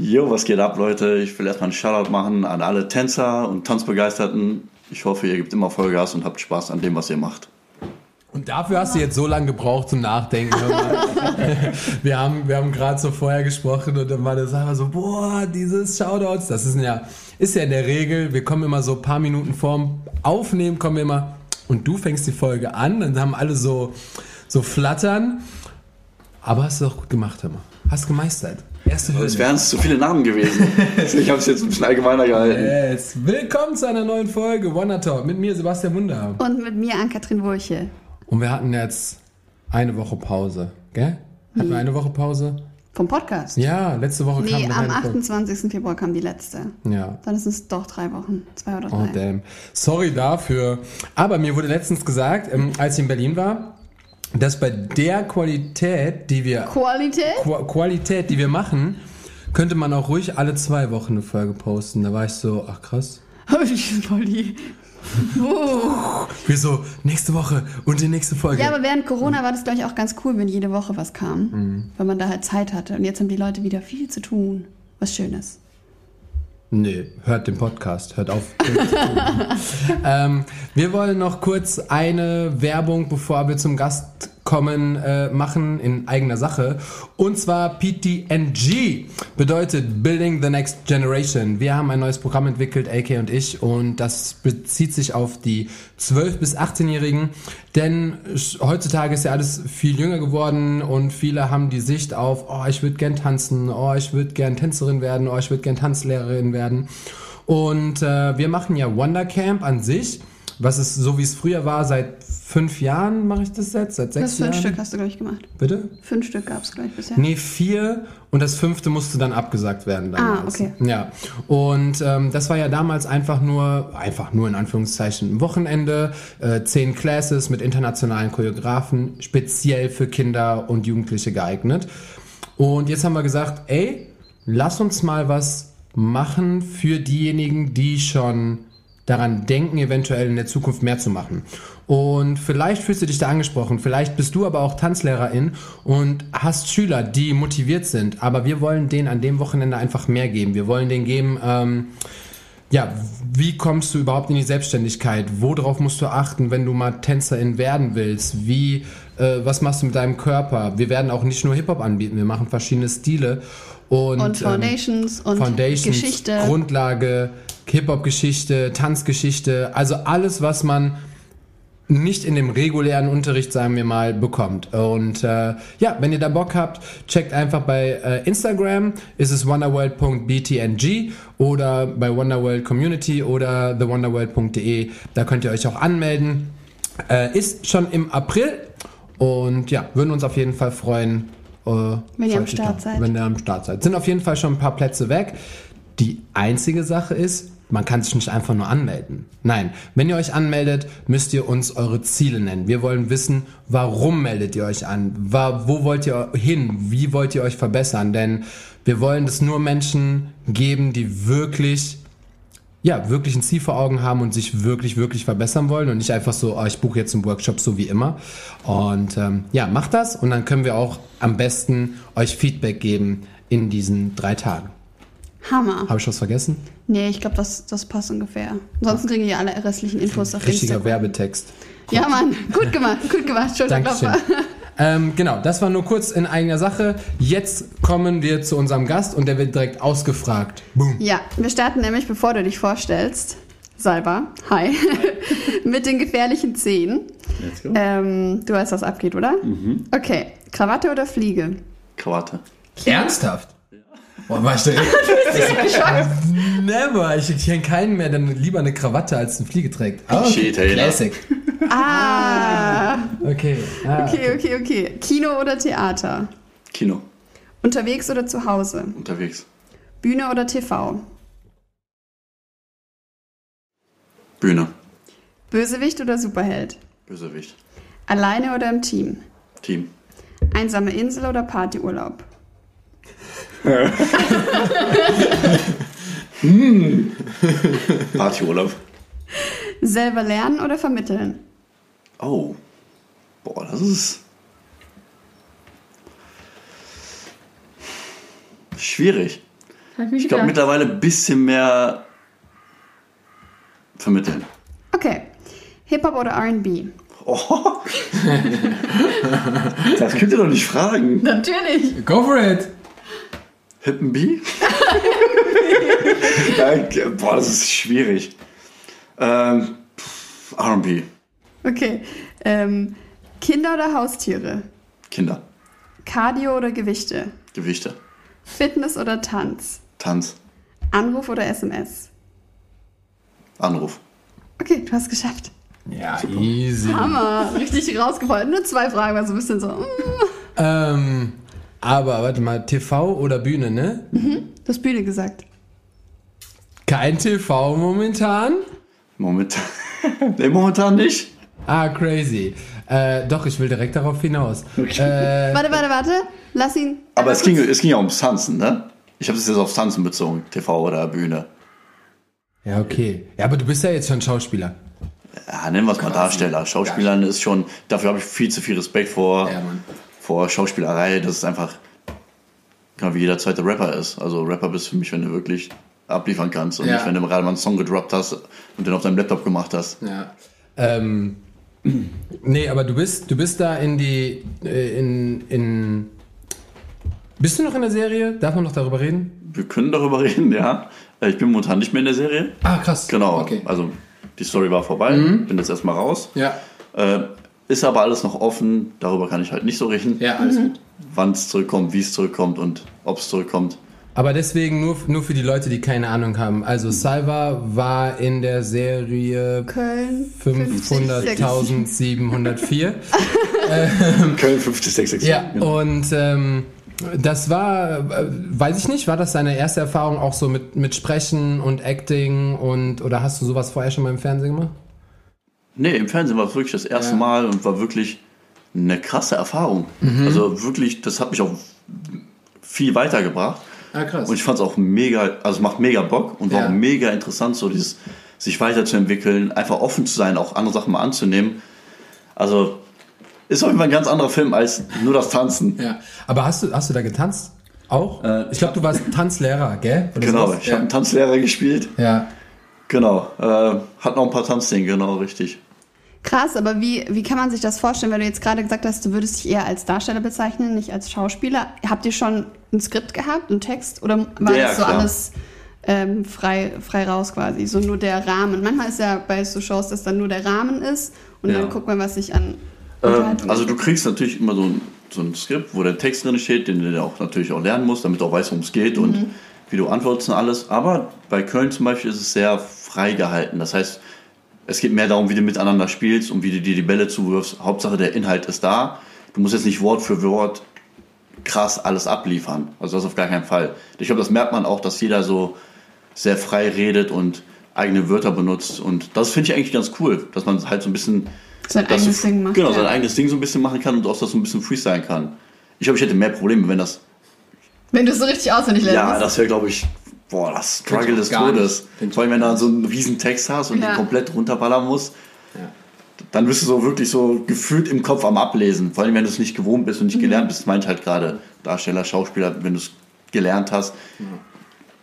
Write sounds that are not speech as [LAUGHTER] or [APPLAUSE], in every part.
Jo, was geht ab, Leute? Ich will erstmal einen Shoutout machen an alle Tänzer und Tanzbegeisterten. Ich hoffe, ihr gebt immer Vollgas und habt Spaß an dem, was ihr macht. Und dafür hast du jetzt so lange gebraucht zum Nachdenken. [LAUGHS] wir haben, wir haben gerade so vorher gesprochen und dann war das einfach so, boah, dieses Shoutouts, das ist ja, ist ja in der Regel, wir kommen immer so ein paar Minuten vorm Aufnehmen, kommen wir immer und du fängst die Folge an, dann haben alle so, so flattern. Aber hast du auch gut gemacht, Hammer. Hast gemeistert. Erste Hürde. Es wären zu viele Namen gewesen. [LAUGHS] ich habe es jetzt ein bisschen allgemeiner gehalten. Yes. Willkommen zu einer neuen Folge Wonder Talk mit mir, Sebastian Wunder. Und mit mir, Ann-Kathrin Wurche. Und wir hatten jetzt eine Woche Pause, gell? Hatten wir eine Woche Pause? Vom Podcast? Ja, letzte Woche nee, kam Nee, am 28. Februar kam die letzte. Ja. Dann ist es doch drei Wochen, zwei oder oh, drei. Oh, damn. Sorry dafür. Aber mir wurde letztens gesagt, ähm, als ich in Berlin war, dass bei der Qualität, die wir... Qualität? Qu Qualität, die wir machen, könnte man auch ruhig alle zwei Wochen eine Folge posten. Da war ich so, ach krass. voll die Oh. [LAUGHS] Wir so, nächste Woche und die nächste Folge. Ja, aber während Corona war das, glaube ich, auch ganz cool, wenn jede Woche was kam. Mhm. Weil man da halt Zeit hatte. Und jetzt haben die Leute wieder viel zu tun. Was Schönes. Nee, hört den Podcast, hört auf. [LAUGHS] ähm, wir wollen noch kurz eine Werbung, bevor wir zum Gast kommen, äh, machen in eigener Sache. Und zwar PTNG bedeutet Building the Next Generation. Wir haben ein neues Programm entwickelt, AK und ich, und das bezieht sich auf die 12- bis 18-Jährigen. Denn heutzutage ist ja alles viel jünger geworden und viele haben die Sicht auf, oh, ich würde gern tanzen, oh, ich würde gern Tänzerin werden, oh, ich würde gern Tanzlehrerin werden. Und äh, wir machen ja Wondercamp an sich was ist so wie es früher war, seit fünf Jahren mache ich das jetzt, seit sechs das Jahren. Fünf Stück hast du, glaube ich, gemacht. Bitte? Fünf Stück gab es, glaube ich, bisher. Nee, vier und das fünfte musste dann abgesagt werden damals. Ah, okay. Ja. Und ähm, das war ja damals einfach nur, einfach nur in Anführungszeichen ein Wochenende, äh, zehn Classes mit internationalen Choreografen, speziell für Kinder und Jugendliche geeignet. Und jetzt haben wir gesagt, ey, lass uns mal was machen für diejenigen, die schon daran denken, eventuell in der Zukunft mehr zu machen. Und vielleicht fühlst du dich da angesprochen, vielleicht bist du aber auch Tanzlehrerin und hast Schüler, die motiviert sind, aber wir wollen denen an dem Wochenende einfach mehr geben. Wir wollen denen geben, ähm, ja, wie kommst du überhaupt in die Selbstständigkeit? Worauf musst du achten, wenn du mal Tänzerin werden willst? Wie, äh, was machst du mit deinem Körper? Wir werden auch nicht nur Hip-Hop anbieten, wir machen verschiedene Stile. Und, und Foundations ähm, und Foundations, Geschichte. Grundlage, Hip-Hop-Geschichte, Tanzgeschichte, also alles, was man nicht in dem regulären Unterricht, sagen wir mal, bekommt. Und äh, ja, wenn ihr da Bock habt, checkt einfach bei äh, Instagram, ist es wonderworld.btng oder bei Wonderworld Community oder thewonderworld.de. Da könnt ihr euch auch anmelden. Äh, ist schon im April und ja, würden uns auf jeden Fall freuen. Äh, wenn ihr am Start seid. Wenn ihr am Start seid. Sind auf jeden Fall schon ein paar Plätze weg. Die einzige Sache ist, man kann sich nicht einfach nur anmelden. Nein, wenn ihr euch anmeldet, müsst ihr uns eure Ziele nennen. Wir wollen wissen, warum meldet ihr euch an? Wo wollt ihr hin? Wie wollt ihr euch verbessern? Denn wir wollen es nur Menschen geben, die wirklich ja, wirklich ein Ziel vor Augen haben und sich wirklich, wirklich verbessern wollen und nicht einfach so, oh, ich buche jetzt einen Workshop so wie immer. Und ähm, ja, macht das und dann können wir auch am besten euch Feedback geben in diesen drei Tagen. Hammer. Habe ich was vergessen? Nee, ich glaube, das, das passt ungefähr. Ansonsten kriegen die alle restlichen Infos auf Richtiger Instagram. Werbetext. Ja, Mann. Gut gemacht, gut gemacht. Schulterklopfer. Ähm, genau, das war nur kurz in eigener Sache. Jetzt kommen wir zu unserem Gast und der wird direkt ausgefragt. Boom. Ja, wir starten nämlich, bevor du dich vorstellst, Salva, hi, [LAUGHS] mit den gefährlichen Zehen. Ähm, du weißt, was abgeht, oder? Mhm. Okay, Krawatte oder Fliege? Krawatte. Ernsthaft? Boah, war ich direkt. [LAUGHS] [LAUGHS] Never. Ich kenne keinen mehr, der lieber eine Krawatte als eine Fliege trägt. Oh, okay. Classic. Ah. Okay. Ah, okay, okay, okay. Kino oder Theater? Kino. Unterwegs oder zu Hause? Unterwegs. Bühne oder TV? Bühne. Bösewicht oder Superheld? Bösewicht. Alleine oder im Team? Team. Einsame Insel oder Partyurlaub? Hm. Partyurlaub. Selber lernen oder vermitteln? Oh. Boah, das ist. Schwierig. Ich Ich glaube, mittlerweile ein bisschen mehr vermitteln. Okay. Hip-Hop oder RB? Oh. [LAUGHS] das könnt ihr doch nicht fragen. Natürlich. Go for it! Hippen B? [LAUGHS] Nein, boah, das ist schwierig. Ähm, R&B. Okay. Ähm, Kinder oder Haustiere? Kinder. Cardio oder Gewichte? Gewichte. Fitness oder Tanz? Tanz. Anruf oder SMS? Anruf. Okay, du hast es geschafft. Ja, easy. Hammer. Richtig rausgefallen. Nur zwei Fragen, war so ein bisschen so. mm. Ähm, aber warte mal, TV oder Bühne, ne? Du hast Bühne gesagt. Kein TV momentan? Momentan. [LAUGHS] nee, momentan nicht. Ah, crazy. Äh, doch, ich will direkt darauf hinaus. Äh, Warte, warte, warte. Lass ihn. Aber es ging, es ging ja ums Tanzen, ne? Ich habe es jetzt aufs Tanzen bezogen, TV oder Bühne. ja, okay. Ja, aber du bist ja jetzt schon Schauspieler. Ja, nennen wir es mal Darsteller. Schauspielern ist schon, dafür habe ich viel zu viel Respekt vor, Ja, Mann. Vor Schauspielerei. Das ist einfach, genau wie jeder zweite Rapper ist. Also Rapper bist für mich, wenn du wirklich abliefern kannst und Ja. nicht, wenn du gerade mal einen Song gedroppt hast und den auf deinem Laptop gemacht hast. Ja. Ähm, nee, aber du bist, du bist da in die, äh, in, in, bist du noch in der Serie? Darf man noch darüber reden? Wir können darüber [LAUGHS] reden, ja. Ich bin momentan nicht mehr in der Serie. Ah, krass. Genau. Okay. Also die Story war vorbei. Bin jetzt erstmal raus. Ja. Äh, ist aber alles noch offen. Darüber kann ich halt nicht so reden. Ja, alles gut. Wann es zurückkommt, wie es zurückkommt und ob es zurückkommt. Aber deswegen nur, nur für die Leute, die keine Ahnung haben. Also Salva war in der Serie Köln. 500.704. Köln 50666. Ja, und ähm, das war, äh, weiß ich nicht, war das deine erste Erfahrung auch so mit, mit Sprechen und Acting und oder hast du sowas vorher schon mal im Fernsehen gemacht? Nee, im Fernsehen war es wirklich das erste Ja. Mal und war wirklich eine krasse Erfahrung. Mhm. Also wirklich, das hat mich auch viel weitergebracht. Ah, krass. Und ich fand es auch mega, also es macht mega Bock und war Ja. auch mega interessant, so dieses sich weiterzuentwickeln, einfach offen zu sein, auch andere Sachen mal anzunehmen. Also ist auf jeden Fall ein ganz anderer Film als nur das Tanzen. ja. Aber hast du, hast du da getanzt? Auch? Äh, ich glaube, du warst Tanzlehrer, gell? Oder Genau, sowas? ich habe einen Tanzlehrer gespielt. Ja. Genau, äh, hat noch ein paar Tanzszenen, genau, richtig. Krass, aber wie, wie kann man sich das vorstellen, wenn du jetzt gerade gesagt hast, du würdest dich eher als Darsteller bezeichnen, nicht als Schauspieler? Habt ihr schon ein Skript gehabt, einen Text? Oder war Ja, das so klar. alles ähm, frei, frei raus quasi? So nur der Rahmen. Manchmal ist ja bei so Shows, dass dann nur der Rahmen ist und Ja. dann guckt man, was sich an Ähm, also du kriegst natürlich immer so ein, so ein Skript, wo der Text drin steht, den du auch natürlich auch lernen musst, damit du auch weißt, worum es geht Mhm. und wie du antwortest und alles. Aber bei Köln zum Beispiel ist es sehr frei gehalten. Das heißt, es geht mehr darum, wie du miteinander spielst und wie du dir die Bälle zuwirfst. Hauptsache der Inhalt ist da. Du musst jetzt nicht Wort für Wort krass alles abliefern. Also das auf gar keinen Fall. Ich glaube, das merkt man auch, dass jeder so sehr frei redet und eigene Wörter benutzt. Und das finde ich eigentlich ganz cool, dass man halt so ein bisschen sein eigenes du, Ding macht. Genau, ja. sein eigenes Ding so ein bisschen machen kann und auch das so ein bisschen freestylen kann. Ich glaube, ich hätte mehr Probleme, wenn das. Wenn du es so richtig auswendig lernst. Ja, das wäre, glaube ich, boah, das Struggle des. Todes. Vor allem, wenn du dann so einen riesen Text hast und Ja. den komplett runterballern musst, Ja. dann bist du so wirklich so gefühlt im Kopf am Ablesen. Vor allem, wenn du es nicht gewohnt bist und Mhm. nicht gelernt bist, das meine ich halt gerade Darsteller, Schauspieler, wenn du es gelernt hast,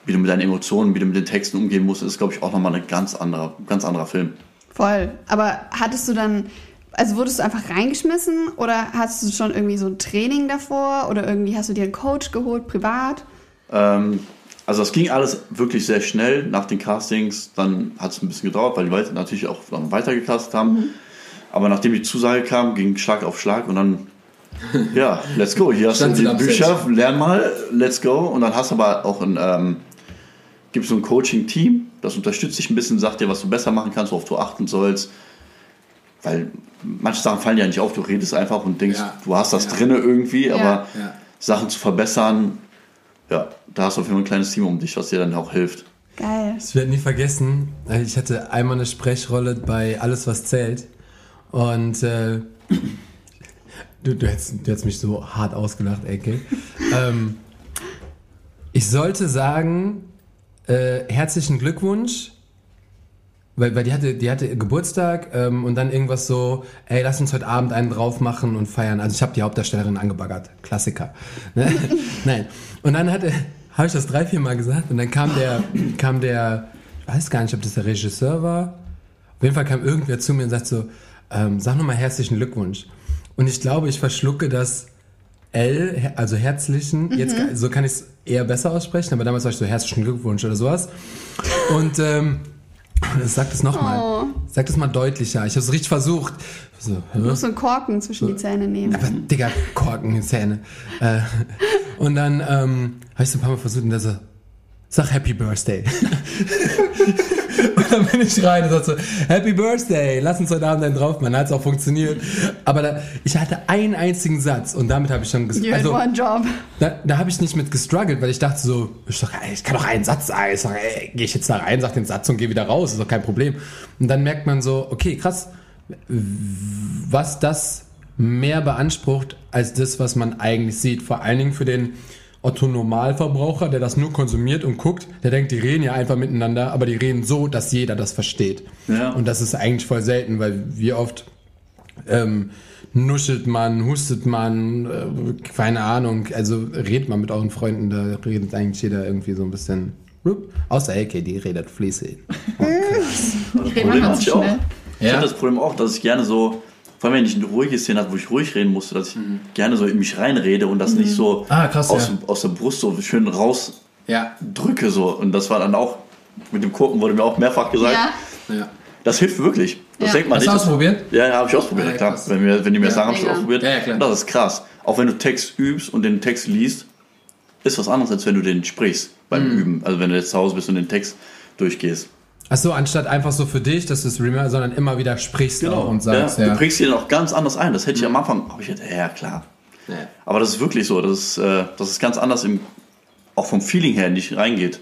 wie du mit deinen Emotionen, wie du mit den Texten umgehen musst, ist, glaube ich, auch nochmal ein ganz anderer, ganz anderer Film. Voll. Aber hattest du dann, also wurdest du einfach reingeschmissen oder hast du schon irgendwie so ein Training davor oder irgendwie hast du dir einen Coach geholt, privat? Ähm, also das ging alles wirklich sehr schnell nach den Castings. Dann hat es ein bisschen gedauert, weil die Leute natürlich auch dann weitergecastet haben. Aber nachdem die Zusage kam, ging Schlag auf Schlag und dann, [LAUGHS] ja, let's go. Hier hast du die Bücher, lern mal, let's go. Und dann hast du aber auch ein, ähm, gibt so ein Coaching-Team, das unterstützt dich ein bisschen, sagt dir, was du besser machen kannst, worauf du achten sollst. Weil manche Sachen fallen ja nicht auf, du redest einfach und denkst, Ja. du hast das Ja. drinne irgendwie, aber Ja. Sachen zu verbessern, ja, da hast du auf jeden Fall ein kleines Team um dich, was dir dann auch hilft. Geil. Ich werde nie vergessen, äh, ich hatte einmal eine Sprechrolle bei Alles, was zählt. Und äh, [CLEARS THROAT] du, du, hättest, du hättest mich so hart ausgelacht, AK. [LAUGHS] ähm, ich sollte sagen, äh, herzlichen Glückwunsch. Weil, weil die hatte, die hatte Geburtstag ähm, und dann irgendwas so, ey, lass uns heute Abend einen drauf machen und feiern. Also ich habe die Hauptdarstellerin angebaggert. Klassiker. Ne? [LAUGHS] Nein. Und dann hatte, habe ich das drei, vier Mal gesagt und dann kam der, kam der, ich weiß gar nicht, ob das der Regisseur war. Auf jeden Fall kam irgendwer zu mir und sagt so, ähm, sag nochmal herzlichen Glückwunsch. Und ich glaube, ich verschlucke das L, also herzlichen, jetzt so kann ich es eher besser aussprechen, aber damals war ich so herzlichen Glückwunsch oder sowas. Und ähm, sag das nochmal. Oh. Sag das mal deutlicher. Ich habe es richtig versucht. So, Du musst so einen Korken zwischen die Zähne nehmen. aber Digga, Korken in Zähne. Äh, und dann ähm, habe ich so ein paar Mal versucht und der so, sag Happy Birthday. [LAUGHS] und dann bin ich rein und sag so, Happy Birthday, lass uns heute Abend einen drauf machen. Hat es auch funktioniert. Aber da, ich hatte einen einzigen Satz und damit habe ich schon ges- You had also, one job. da, da habe ich nicht mit gestruggelt, weil ich dachte so, ich, doch, ey, ich kann doch einen Satz sagen. Ich sag, ey, gehe ich jetzt da rein, sag den Satz und gehe wieder raus, ist doch kein Problem. Und dann merkt man so, okay, krass, was das mehr beansprucht als das, was man eigentlich sieht. Vor allen Dingen für den Otto Normalverbraucher, der das nur konsumiert und guckt, der denkt, die reden ja einfach miteinander, aber die reden so, dass jeder das versteht. Ja. Und das ist eigentlich voll selten, weil wie oft ähm, nuschelt man, hustet man, äh, keine Ahnung. Also redet man mit euren Freunden, da redet eigentlich jeder irgendwie so ein bisschen. rup. Außer AK, die redet fließig. [LAUGHS] Das rede Problem auch. schnell. Ich Ja? hatte das Problem auch, dass ich gerne so, vor allem wenn ich eine ruhige Szene hatte, wo ich ruhig reden musste, dass ich gerne so in mich reinrede und das nicht so Ah, krass, aus, ja. aus der Brust so schön rausdrücke Ja. so. Und das war dann auch, mit dem Gucken wurde mir auch mehrfach gesagt, Ja, das hilft wirklich. Das Ja. denkt man Hast du nicht. ausprobiert? Ja, ja, habe ich ausprobiert, Ah, ja, klar. krass. Wenn, wir, wenn die mir Ja. sagen, hast du Mega. ausprobiert, Ja, ja, klar. das ist krass. Auch wenn du Text übst und den Text liest, ist was anderes, als wenn du den sprichst beim Mhm. Üben. Also wenn du jetzt zu Hause bist und den Text durchgehst. Achso, anstatt einfach so für dich, dass du es remember, sondern immer wieder sprichst auch und sagst, ja, ja. Du bringst dir dann auch ganz anders ein. Das hätte ich am Anfang, habe ich gedacht, ja klar. Ja. Aber das ist wirklich so, dass es, äh, dass es ganz anders im, auch vom Feeling her nicht reingeht.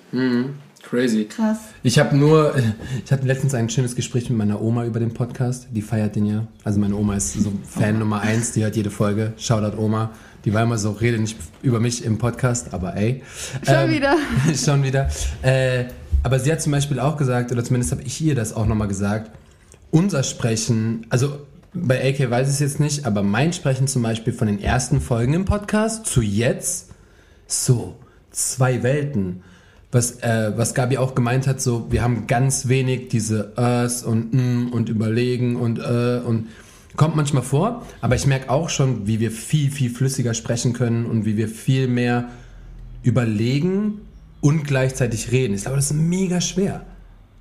Crazy. krass. Ich habe nur, [LAUGHS] ich hatte letztens ein schönes Gespräch mit meiner Oma über den Podcast. Die feiert den ja. Also meine Oma ist so Fan Nummer eins, die hört jede Folge. Shoutout Oma. Die war immer so, rede nicht über mich im Podcast, aber ey. Schon wieder. [LAUGHS] schon wieder. Äh, aber sie hat zum Beispiel auch gesagt, oder zumindest habe ich ihr das auch nochmal gesagt, unser Sprechen, also bei AK weiß ich es jetzt nicht, aber mein Sprechen zum Beispiel von den ersten Folgen im Podcast zu jetzt, so, zwei Welten. Was, äh, was Gabi auch gemeint hat, so, wir haben ganz wenig diese Äs und mm und überlegen und äh und kommt manchmal vor, aber ich merke auch schon, wie wir viel, viel flüssiger sprechen können und wie wir viel mehr überlegen und gleichzeitig reden. Ich glaube, das ist mega schwer.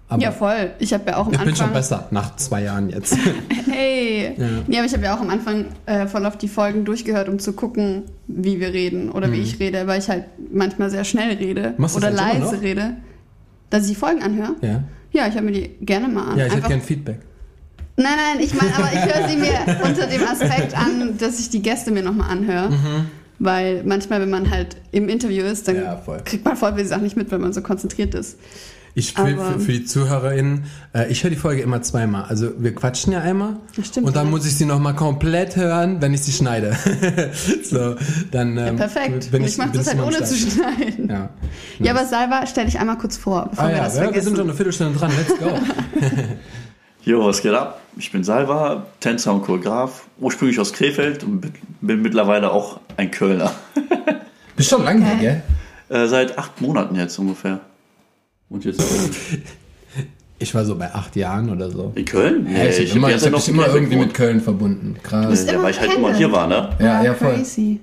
Aber Ja, voll. Ich habe ja auch am ich Anfang. bin schon besser, nach zwei Jahren jetzt. [LAUGHS] Hey! Nee, aber ich habe ja auch am Anfang äh, voll auf die Folgen durchgehört, um zu gucken, wie wir reden oder wie ich rede, weil ich halt manchmal sehr schnell rede Mhm. Machst oder leise rede. Dass ich die Folgen anhöre? ja. Ja, ich höre mir die gerne mal an. Ja, ich hätte gern Feedback. Nein, nein, ich meine, aber ich höre sie mir [LAUGHS] unter dem Aspekt an, dass ich die Gäste mir nochmal anhöre. Weil manchmal, wenn man halt im Interview ist, dann. Ja, kriegt man voll viele Sachen nicht mit, weil man so konzentriert ist. Ich will für, für die ZuhörerInnen, äh, ich höre die Folge immer zweimal. Also wir quatschen ja einmal. Stimmt, und dann ja. muss ich sie nochmal komplett hören, wenn ich sie schneide. [LAUGHS] so, dann ähm, Perfekt. bin Und ich, ich mache das halt ohne zu schneiden. Ja, Ja. aber Salva, stell dich einmal kurz vor, bevor Ah wir ja, das ja wir vergessen. sind schon eine Viertelstunde dran. Let's go. [LAUGHS] Jo, was geht ab? Ich bin Salva, Tänzer und Choreograf, ursprünglich aus Krefeld und bin- mittlerweile auch ein Kölner. [LAUGHS] Bist schon lange her, gell? Äh, seit acht Monaten jetzt ungefähr. Und jetzt [LAUGHS] Ich war so bei acht Jahren oder so. in Köln? Ja, ich habe immer, ich ganze hab mich immer in irgendwie mit Köln verbunden. Krass. Ja, immer weil ich halt immer hier war, ne? Ja, ja, Ah, voll. Crazy.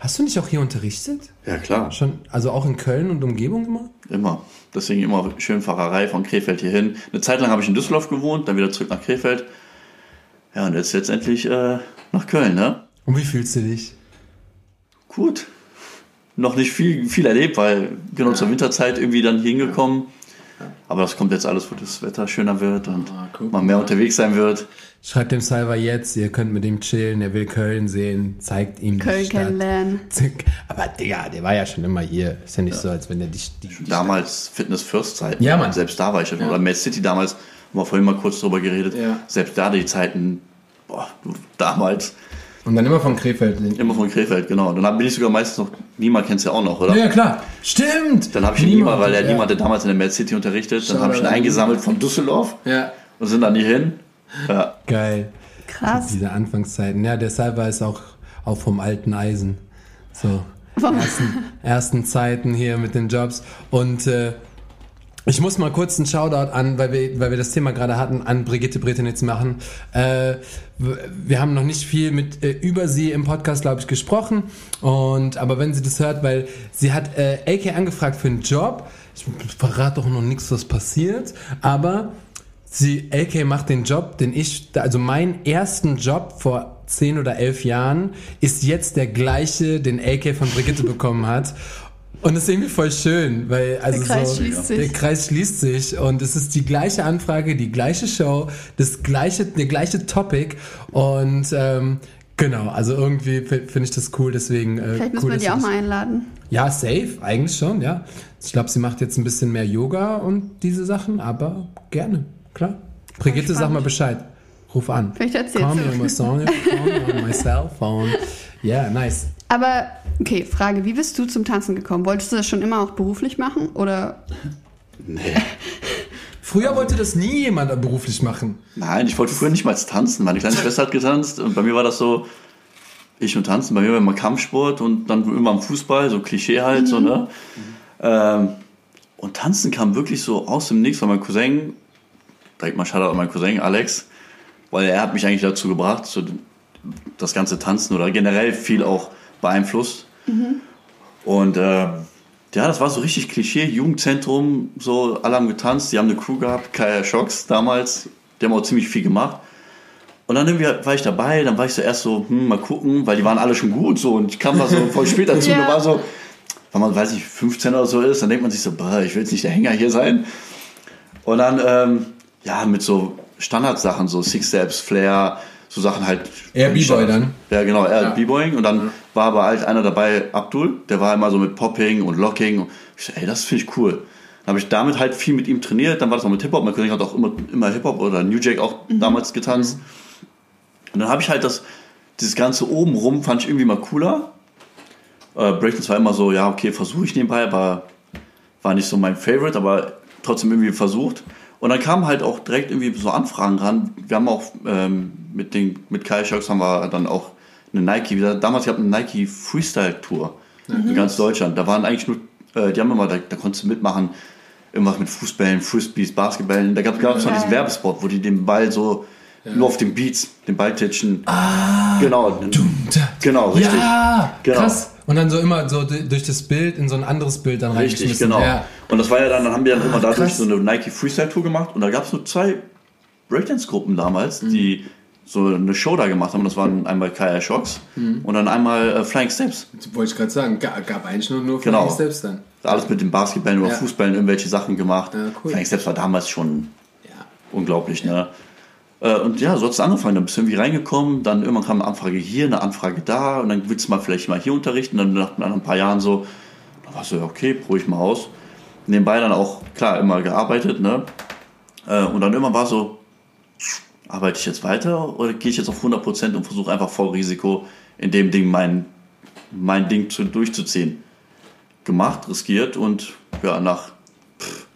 Hast du nicht auch hier unterrichtet? Ja, klar. Schon, also auch in Köln und Umgebung immer? Immer. Deswegen immer schön Fahrerei von Krefeld hierhin. Eine Zeit lang habe ich in Düsseldorf gewohnt, dann wieder zurück nach Krefeld. Ja, und jetzt letztendlich äh, nach Köln, ne? Und wie fühlst du dich? Gut. Noch nicht viel, viel erlebt, weil genau zur Winterzeit irgendwie dann hier hingekommen. Aber das kommt jetzt alles, wo das Wetter schöner wird und Ah, guck man mehr unterwegs sein wird. Schreibt dem Salva jetzt, ihr könnt mit ihm chillen, er will Köln sehen, zeigt ihm Köln die Stadt. kennenlernen. [LAUGHS] Aber Digga, der war ja schon immer hier. Ist ja nicht so, als wenn der dich. Die, die Damals Fitness First Zeiten. Ja, Mann. Selbst da war ich schon. Oder Mad City damals, haben wir vorhin mal kurz drüber geredet. Ja. Selbst da die Zeiten, boah, damals, Und dann immer von Krefeld. immer von Krefeld, genau. Dann bin ich sogar meistens noch, Nima kennst du ja auch noch, oder? Ja, klar. Stimmt. Dann habe ich ihn Nima, weil der ja. Nima hatte damals in der Mad City unterrichtet. Dann habe ich ihn eingesammelt von Düsseldorf Ja. und sind dann hier hin. Ja, Geil. Krass. Diese Anfangszeiten. Ja, der Salva ist auch, auch vom alten Eisen. So. ersten, ersten Zeiten hier mit den Jobs. Und äh, ich muss mal kurz einen Shoutout an, weil wir, weil wir das Thema gerade hatten, an Brigitte Bretenitz machen. Äh, wir haben noch nicht viel mit äh, über sie im Podcast, glaube ich, gesprochen. Und aber wenn sie das hört, weil sie hat äh, AK angefragt für einen Job. Ich verrate doch noch nichts, was passiert. Aber sie, AK macht den Job, den ich, also meinen ersten Job vor zehn oder elf Jahren ist jetzt der gleiche, den AK von Brigitte bekommen hat. Und das ist irgendwie voll schön, weil also Der Kreis so, schließt sich. der Kreis schließt sich und es ist die gleiche Anfrage, die gleiche Show, das gleiche, der gleiche Topic und ähm, genau, also irgendwie finde ich das cool, deswegen äh, Vielleicht müssen cool, wir dass die auch mal einladen. Ja, safe, eigentlich schon, ja. Ich glaube, sie macht jetzt ein bisschen mehr Yoga und diese Sachen, aber gerne, klar. Brigitte, sag mal Bescheid. Ruf an. Vielleicht erzählst Call du. me on my song, [LAUGHS] call me on my cell phone. Yeah, nice. Aber, okay, Frage, wie bist du zum Tanzen gekommen? Wolltest du das schon immer auch beruflich machen? Oder Nee. [LAUGHS] Früher wollte das nie jemand beruflich machen. Nein, ich wollte früher nicht mal tanzen. Meine kleine Schwester hat getanzt und bei mir war das so, ich und tanzen. Bei mir war immer Kampfsport und dann irgendwann Fußball, so Klischee halt, so, ne? Ähm, und tanzen kam wirklich so aus dem Nix, weil mein Cousin, direkt mal Shoutout an meinen Cousin Alex, weil er hat mich eigentlich dazu gebracht, so das ganze Tanzen oder generell viel auch beeinflusst. Und äh, ja, das war so richtig Klischee, Jugendzentrum, so alle haben getanzt, die haben eine Crew gehabt, Kaya Shocks damals, die haben auch ziemlich viel gemacht. Und dann irgendwie war ich dabei, dann war ich so erst so, hm, mal gucken, weil die waren alle schon gut so und ich kam da so [LAUGHS] voll spät dazu Ja. und war so, wenn man, weiß nicht, 15 oder so ist, dann denkt man sich so, boah, ich will jetzt nicht der Hänger hier sein. Und dann, ähm, ja, mit so Standardsachen, so Six Steps, Flair, so Sachen halt. Eher B-Boy dann? Ja, genau, er Ja. B-Boying. Und dann war aber halt einer dabei, Abdul, der war immer so mit Popping und Locking. Und ich so, ey, das finde ich cool. Dann habe ich damit halt viel mit ihm trainiert. Dann war das auch mit Hip-Hop. Mein Cousin hat auch immer, immer Hip-Hop oder New Jack auch damals getanzt. Und dann habe ich halt das, dieses ganze oben rum fand ich irgendwie mal cooler. Äh, Breakdance war immer so, ja, okay, versuche ich nebenbei, aber war nicht so mein Favorite, aber trotzdem irgendwie versucht. Und dann kamen halt auch direkt irgendwie so Anfragen ran. Wir haben auch ähm, mit den mit Kai Shocks haben wir dann auch eine Nike. Damals gab es eine Nike Freestyle Tour in ganz Deutschland. Da waren eigentlich nur, äh, die haben immer, da, da konntest du mitmachen, irgendwas mit Fußbällen, Frisbees, Basketballen. Da gab es noch Geil. diesen Werbespot, wo die den Ball so nur auf den Beats, den Ball titschen. Ah, genau. Genau, richtig. Ja, Genau. krass. Und dann so immer so durch das Bild in so ein anderes Bild dann Richtig, genau. Ja. Und das war ja dann, dann haben wir dann immer dadurch krass. so eine Nike Freestyle Tour gemacht und da gab es nur zwei Breakdance-Gruppen damals, Mhm. die so eine Show da gemacht haben. Das waren einmal Kaya Shocks Mhm. und dann einmal äh, Flying Steps. Wollte ich gerade sagen, gab, gab eigentlich nur, nur Genau. Flying Steps dann. Alles mit den Basketballen oder Ja. Fußballen irgendwelche Sachen gemacht. Ja, cool. Flying Steps war damals schon Ja. unglaublich, ne? Äh, Und ja, so hat es angefangen. Dann bist du irgendwie reingekommen, dann irgendwann kam eine Anfrage hier, eine Anfrage da und dann willst du mal vielleicht mal hier unterrichten. Dann nach, nach ein paar Jahren so, da warst du ja okay, probiere ich mal aus. Nebenbei dann auch, klar, immer gearbeitet, ne? Äh, Und dann immer war so, arbeite ich jetzt weiter oder gehe ich jetzt auf 100% und versuche einfach voll Risiko in dem Ding mein, mein Ding zu, durchzuziehen. Gemacht, riskiert und ja, nach pff,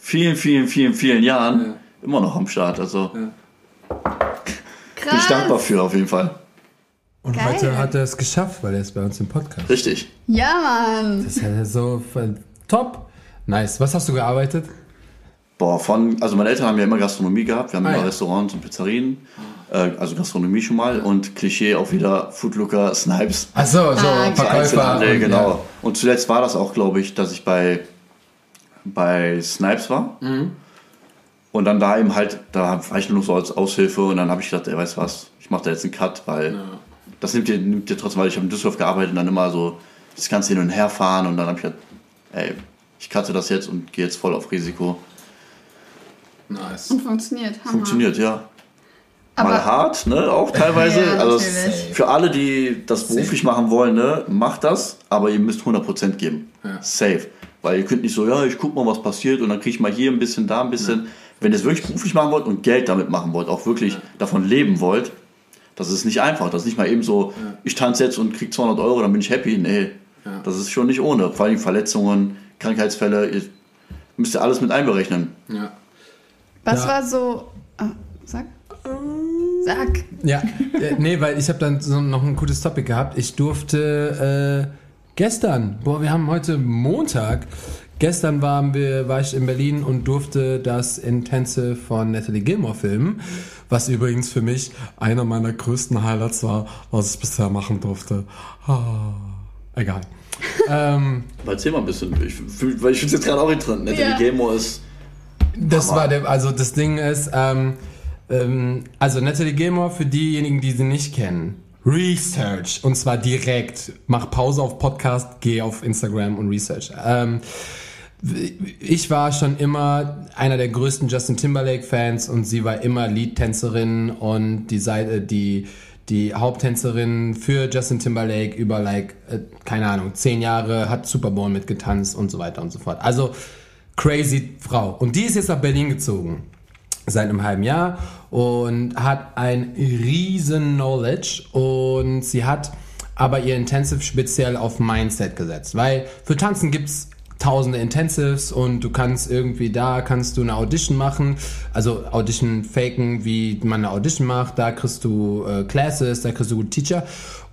vielen, vielen, vielen, vielen Jahren Ja. immer noch am Start. Also bin ich krass. dankbar für auf jeden Fall. Und Geil. heute hat er es geschafft, weil er ist bei uns im Podcast. Richtig. Ja, Mann. Das ist ja so voll top. Nice. Was hast du gearbeitet? Boah, von, also meine Eltern haben ja immer Gastronomie gehabt. Wir haben Ah, immer ja. Restaurants und Pizzerien. Äh, also Gastronomie schon mal. Und Klischee auch wieder Foodlooker, Snipes. Ach so, so Ah, okay. Verkäufer. Und- genau. Und zuletzt war das auch, glaube ich, dass ich bei, bei Snipes war. Mhm. Und dann da eben halt, da war ich nur noch so als Aushilfe und dann habe ich gedacht, ey, weißt du was, ich mache da jetzt einen Cut, weil das nimmt dir, nimmt dir trotzdem, weil ich habe in Düsseldorf gearbeitet und dann immer so das Ganze hin und her fahren und dann habe ich gedacht, ey, ich cutte das jetzt und gehe jetzt voll auf Risiko. Nice. Und funktioniert. Hammer. Funktioniert, ja. Aber Mal hart, ne, auch teilweise. Ja, also für alle, die das beruflich machen wollen, ne, macht das, aber ihr müsst 100% geben. Ja. Safe. Weil ihr könnt nicht so, ja, ich guck mal, was passiert und dann kriege ich mal hier ein bisschen, da ein bisschen. Wenn ihr es wirklich beruflich machen wollt und Geld damit machen wollt, auch wirklich davon leben wollt, das ist nicht einfach. Das ist nicht mal eben so, ich tanze jetzt und krieg 200 Euro, dann bin ich happy. Nee, Ja. das ist schon nicht ohne. Vor allem Verletzungen, Krankheitsfälle, ihr müsst ihr alles mit einberechnen. Ja. was Ja. war so. Ah, sag. Sag. Ja, äh, nee, weil ich habe dann so noch ein gutes Topic gehabt. Ich durfte Gestern, boah, wir haben heute Montag. Gestern waren wir, war ich in Berlin und durfte das Intensive von Natalie Gilmore filmen, was übrigens für mich einer meiner größten Highlights war, was ich bisher machen durfte. Ah, egal. [LAUGHS] ähm, Aber erzähl mal ein bisschen. Ich, weil ich finde es jetzt gerade auch interessant. Natalie Ja. Gilmore ist. Das Hammer. war der, also das Ding ist, ähm, ähm, also Natalie Gilmore, für diejenigen, die sie nicht kennen, Research. Und zwar direkt. Mach Pause auf Podcast, geh auf Instagram und Research. Ähm, ich war schon immer einer der größten Justin Timberlake-Fans und sie war immer Lead-Tänzerin und die Seite, die, die Haupttänzerin für Justin Timberlake über like, äh, keine Ahnung, zehn Jahre, hat Super Bowl mitgetanzt und so weiter und so fort. Also crazy Frau. Und die ist jetzt nach Berlin gezogen seit einem halben Jahr und hat ein riesen Knowledge und sie hat aber ihr Intensive speziell auf Mindset gesetzt, weil für Tanzen gibt's tausende Intensives und du kannst irgendwie da kannst du eine Audition machen, also Audition faken, wie man eine Audition macht, da kriegst du äh, Classes, da kriegst du gute Teacher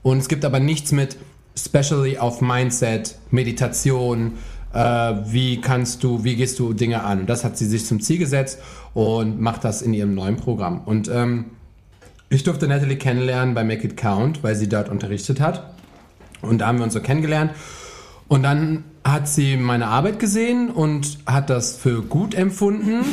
und es gibt aber nichts mit especially auf Mindset, Meditation, äh, wie kannst du, wie gehst du Dinge an? Und das hat sie sich zum Ziel gesetzt und macht das in ihrem neuen Programm. Und ähm, ich durfte Natalie kennenlernen bei Make It Count, weil sie dort unterrichtet hat. Und da haben wir uns so kennengelernt. Und dann hat sie meine Arbeit gesehen und hat das für gut empfunden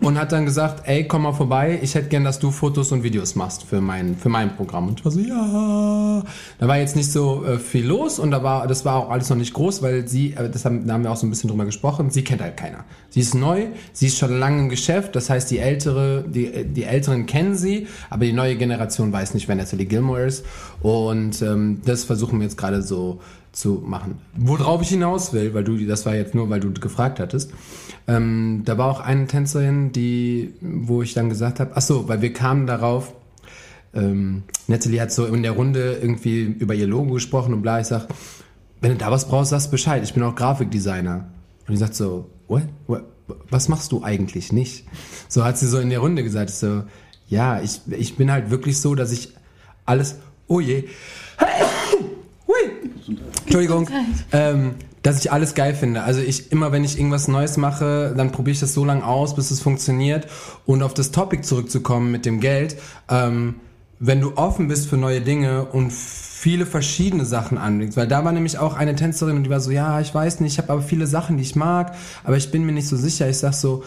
und hat dann gesagt, ey, komm mal vorbei, ich hätte gern, dass du Fotos und Videos machst für mein, für mein Programm. Und ich war so, ja. Da war jetzt nicht so äh, viel los und da war, das war auch alles noch nicht groß, weil sie, äh, das haben, da haben wir auch so ein bisschen drüber gesprochen, sie kennt halt keiner. Sie ist neu, sie ist schon lange im Geschäft, das heißt, die ältere, die, die Älteren kennen sie, aber die neue Generation weiß nicht, wer Natalie Gilmore ist. Und ähm, das versuchen wir jetzt gerade so zu machen. Worauf ich hinaus will, weil du, das war jetzt nur, weil du gefragt hattest. Ähm, da war auch eine Tänzerin, die, wo ich dann gesagt habe, ach so, weil wir kamen darauf, ähm, Natalie hat so in der Runde irgendwie über ihr Logo gesprochen und bla, ich sag, wenn du da was brauchst, sagst Bescheid, ich bin auch Grafikdesigner. Und die sagt so, what? what? Was machst du eigentlich nicht? So hat sie so in der Runde gesagt, so, ja, ich, ich bin halt wirklich so, dass ich alles, oh je, Hui. Entschuldigung. Ähm, dass ich alles geil finde. Also ich immer, wenn ich irgendwas Neues mache, dann probiere ich das so lange aus, bis es funktioniert. Und auf das Topic zurückzukommen mit dem Geld, ähm, wenn du offen bist für neue Dinge und viele verschiedene Sachen anlegst, weil da war nämlich auch eine Tänzerin und die war so, ja, ich weiß nicht, ich habe aber viele Sachen, die ich mag, aber ich bin mir nicht so sicher. Ich sag so,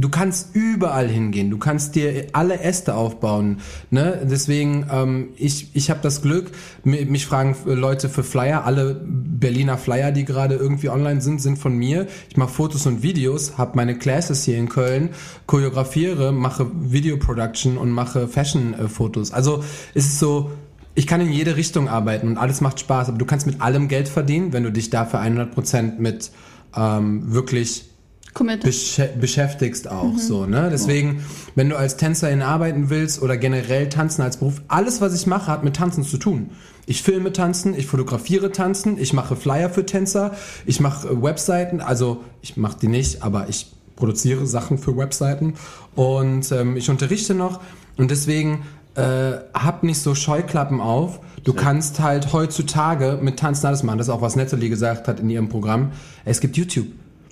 du kannst überall hingehen, du kannst dir alle Äste aufbauen. Ne? Deswegen, ähm, ich, ich habe das Glück, mi- mich fragen Leute für Flyer, alle Berliner Flyer, die gerade irgendwie online sind, sind von mir. Ich mache Fotos und Videos, habe meine Classes hier in Köln, choreografiere, mache Video-Production und mache Fashion-Fotos. Also es ist so, ich kann in jede Richtung arbeiten und alles macht Spaß, aber du kannst mit allem Geld verdienen, wenn du dich dafür 100% mit ähm, wirklich Beschä beschäftigst auch so, ne? Deswegen, wenn du als Tänzerin arbeiten willst oder generell tanzen als Beruf, alles was ich mache, hat mit Tanzen zu tun. Ich filme Tanzen, ich fotografiere Tanzen, ich mache Flyer für Tänzer, ich mache äh, Webseiten, also ich mache die nicht, aber ich produziere Sachen für Webseiten und ähm, ich unterrichte noch und deswegen äh, hab nicht so Scheuklappen auf. Du kannst halt heutzutage mit Tanzen alles machen. Das ist auch, was Natalie gesagt hat in ihrem Programm. Es gibt YouTube.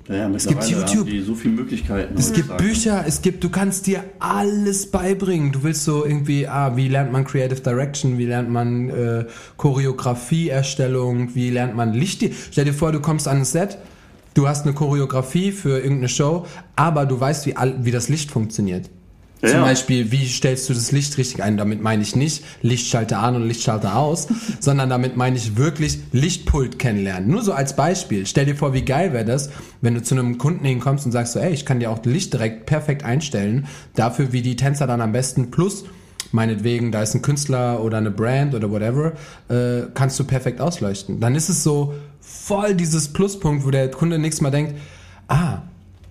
Ja, Es gibt YouTube. so viele Möglichkeiten. Es gibt Bücher, es gibt, du kannst dir alles beibringen. Du willst so irgendwie, ah, wie lernt man Creative Direction, wie lernt man äh, Choreografieerstellung, wie lernt man Licht. Stell dir vor, du kommst an ein Set, du hast eine Choreografie für irgendeine Show, aber du weißt, wie, all, wie das Licht funktioniert. Ja, Zum ja. Beispiel, wie stellst du das Licht richtig ein? Damit meine ich nicht Lichtschalter an und Lichtschalter aus, [LAUGHS] sondern damit meine ich wirklich Lichtpult kennenlernen. Nur so als Beispiel. Stell dir vor, wie geil wäre das, wenn du zu einem Kunden hinkommst und sagst so, ey, ich kann dir auch Licht direkt perfekt einstellen, dafür wie die Tänzer dann am besten plus meinetwegen, da ist ein Künstler oder eine Brand oder whatever, äh, kannst du perfekt ausleuchten. Dann ist es so voll dieses Pluspunkt, wo der Kunde nächstes Mal denkt, ah,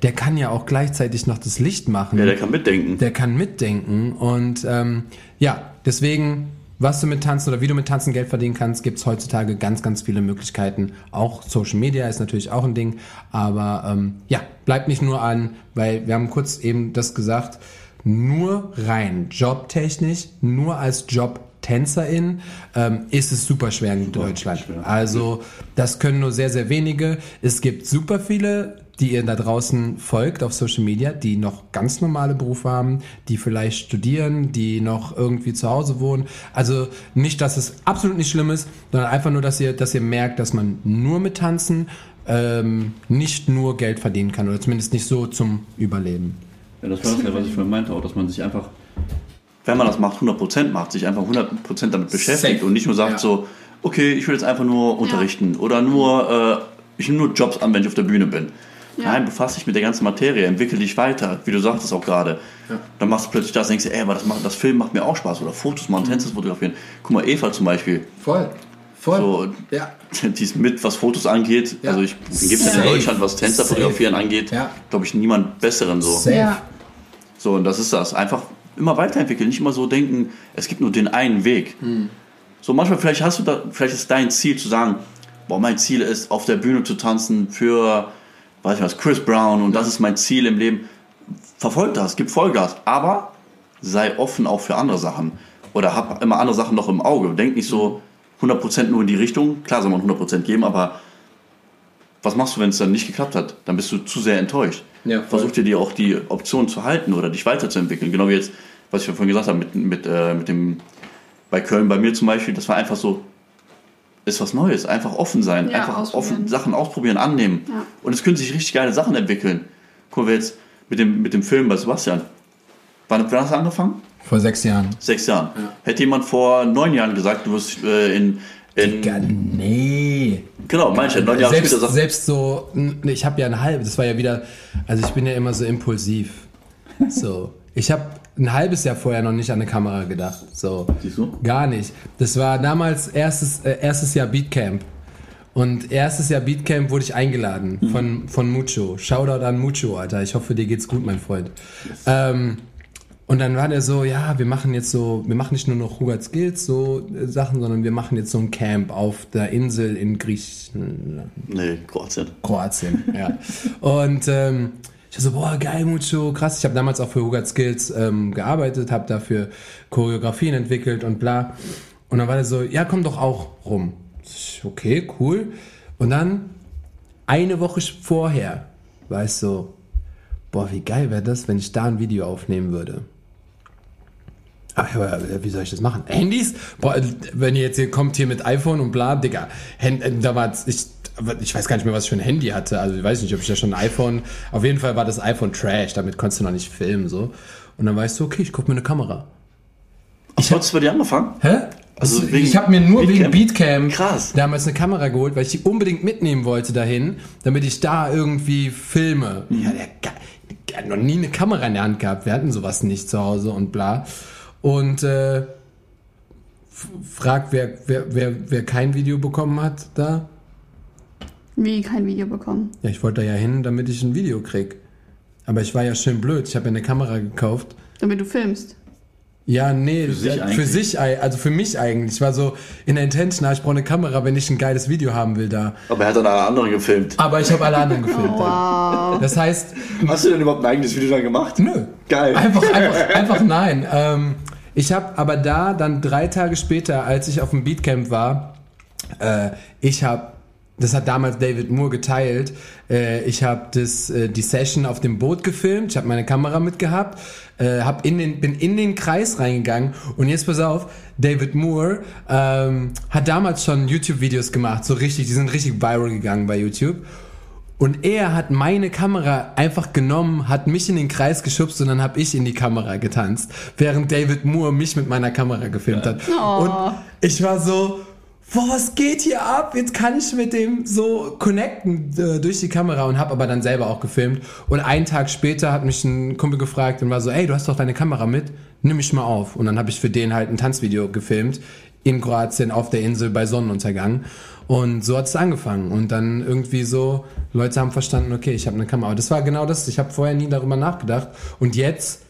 der kann ja auch gleichzeitig noch das Licht machen. Ja, der kann mitdenken. Der kann mitdenken und ähm, ja, deswegen, was du mit Tanzen oder wie du mit Tanzen Geld verdienen kannst, gibt's heutzutage ganz, ganz viele Möglichkeiten. Auch Social Media ist natürlich auch ein Ding, aber ähm, ja, bleibt nicht nur an, weil wir haben kurz eben das gesagt, nur rein jobtechnisch, nur als Jobtänzerin, ähm, ist es super schwer in Deutschland. schwer. Also das können nur sehr, sehr wenige. Es gibt super viele, die ihr da draußen folgt auf Social Media, die noch ganz normale Berufe haben, die vielleicht studieren, die noch irgendwie zu Hause wohnen. Also nicht, dass es absolut nicht schlimm ist, sondern einfach nur, dass ihr, dass ihr merkt, dass man nur mit Tanzen ähm, nicht nur Geld verdienen kann oder zumindest nicht so zum Überleben. Ja, das war das ja, was ich vorhin meinte, auch, dass man sich einfach, wenn man das macht, 100% macht, sich einfach 100% damit beschäftigt Safe. und nicht nur sagt Ja. so, okay, ich will jetzt einfach nur unterrichten oder nur, äh, ich nehme nur Jobs an, wenn ich auf der Bühne bin. Ja. Nein, befass dich mit der ganzen Materie, entwickel dich weiter, wie du sagtest auch gerade. Dann machst du plötzlich das, denkst du, ey, aber das, macht, das Film macht mir auch Spaß oder Fotos machen, Tänze fotografieren. Guck mal, Eva zum Beispiel, Voll. Voll. so, Ja. [LAUGHS] die ist mit, was Fotos angeht. Ja. Also ich gibt es in. Deutschland, was Tänzer Safe. fotografieren angeht, Ja. glaube ich, niemand besseren so. Safe. Ja. So, und das ist das. Einfach immer weiterentwickeln, nicht immer so denken, es gibt nur den einen Weg. So, manchmal vielleicht hast du da, vielleicht ist dein Ziel zu sagen, boah, mein Ziel ist, auf der Bühne zu tanzen für, weiß ich was, Chris Brown und das ist mein Ziel im Leben. Verfolg das, gib Vollgas, aber sei offen auch für andere Sachen. Oder hab immer andere Sachen noch im Auge. Denk nicht so 100% nur in die Richtung. Klar soll man 100% geben, aber was machst du, wenn es dann nicht geklappt hat? Dann bist du zu sehr enttäuscht. Ja. Versuch dir die auch die Option zu halten oder dich weiterzuentwickeln. Genau wie jetzt, was ich vorhin gesagt habe, mit, mit, äh, mit dem, bei Köln, bei mir zum Beispiel, das war einfach so, ist was Neues. Einfach offen sein, Ja, einfach offen, Sachen ausprobieren, annehmen. Ja. Und es können sich richtig geile Sachen entwickeln. Gucken wir jetzt mit dem, mit dem Film bei Sebastian. Wann, wann hast du angefangen? Vor sechs Jahren. Sechs Jahren. Hätte jemand vor neun Jahren gesagt, du wirst äh, in, in Ja, nee. genau, manche neun Jahre selbst, später sagt, selbst so, ich habe ja ein halb, das war ja wieder, also ich bin ja immer so impulsiv. So, ich habe ein halbes Jahr vorher noch nicht an eine Kamera gedacht. So, Siehst du? gar nicht. Das war damals erstes, äh, erstes Jahr Beatcamp. Und erstes Jahr Beatcamp wurde ich eingeladen Mhm. von, von Mucho. Shoutout an Mucho, Alter. Ich hoffe, dir geht's gut, mein Freund. Ähm, und dann war der so, ja, wir machen jetzt so, wir machen nicht nur noch Hugat Skills, so äh, Sachen, sondern wir machen jetzt so ein Camp auf der Insel in Griechenland. nee, Kroatien. Kroatien, ja. Und ähm, ich so, boah, geil, Mucho, krass. Ich habe damals auch für Hugat Skills ähm, gearbeitet, habe dafür Choreografien entwickelt und bla. Und dann war der so, ja, komm doch auch rum. Ich, Okay, cool. Und dann eine Woche vorher war ich so, boah, wie geil wäre das, wenn ich da ein Video aufnehmen würde. Aber, aber wie soll ich das machen? Handys? Boah, wenn ihr jetzt hier kommt hier mit iPhone und bla, Digga. Äh, da war ich, ich weiß gar nicht mehr, was ich für ein Handy hatte. Also ich weiß nicht, ob ich da schon ein iPhone. Auf jeden Fall war das iPhone Trash. Damit konntest du noch nicht filmen so. Und dann war ich so, okay, ich guck mir eine Kamera. Ich hast du bei dir angefangen? Hä? Also Also wegen ich habe mir nur wegen Beatcamp? Beatcamp Krass. damals eine Kamera geholt, weil ich die unbedingt mitnehmen wollte dahin, damit ich da irgendwie filme. Ja, der, hat noch nie eine Kamera in der Hand gehabt. Wir hatten sowas nicht zu Hause und bla. Und äh, f- frag, wer, wer, wer, wer kein Video bekommen hat da. Wie kein Video bekommen. Ja, ich wollte da ja hin, damit ich ein Video krieg. Aber ich war ja schön blöd. Ich habe ja eine Kamera gekauft. Damit du filmst. Ja, nee, Für sich äh, für eigentlich. sich, also für mich eigentlich. Ich war so in der Intention, ah, ich brauche eine Kamera, wenn ich ein geiles Video haben will da. Aber er hat dann alle anderen gefilmt. Aber ich habe alle anderen [LAUGHS] gefilmt. Wow. Das heißt, Hast du denn überhaupt ein eigenes Video dann gemacht? nö. Geil. Einfach, einfach, [LAUGHS] einfach nein. Ähm, ich habe aber da dann drei Tage später, als ich auf dem Beatcamp war, äh, ich habe, das hat damals David Moore geteilt, äh, ich habe das äh, die Session auf dem Boot gefilmt, ich habe meine Kamera mitgehabt, äh, hab in den, bin in den Kreis reingegangen und jetzt pass auf, David Moore ähm, hat damals schon YouTube-Videos gemacht, so richtig, die sind richtig viral gegangen bei YouTube. Und er hat meine Kamera einfach genommen, hat mich in den Kreis geschubst und dann habe ich in die Kamera getanzt, während David Moore mich mit meiner Kamera gefilmt hat. Oh. Und ich war so, was geht hier ab? Jetzt kann ich mit dem so connecten äh, durch die Kamera und habe aber dann selber auch gefilmt. Und einen Tag später hat mich ein Kumpel gefragt und war so, ey, du hast doch deine Kamera mit, nimm mich mal auf. Und dann habe ich für den halt ein Tanzvideo gefilmt in Kroatien auf der Insel bei Sonnenuntergang. Und so hat es angefangen. Und dann irgendwie so, Leute haben verstanden, okay, ich habe eine Kamera. Aber das war genau das. Ich habe vorher nie darüber nachgedacht. Und jetzt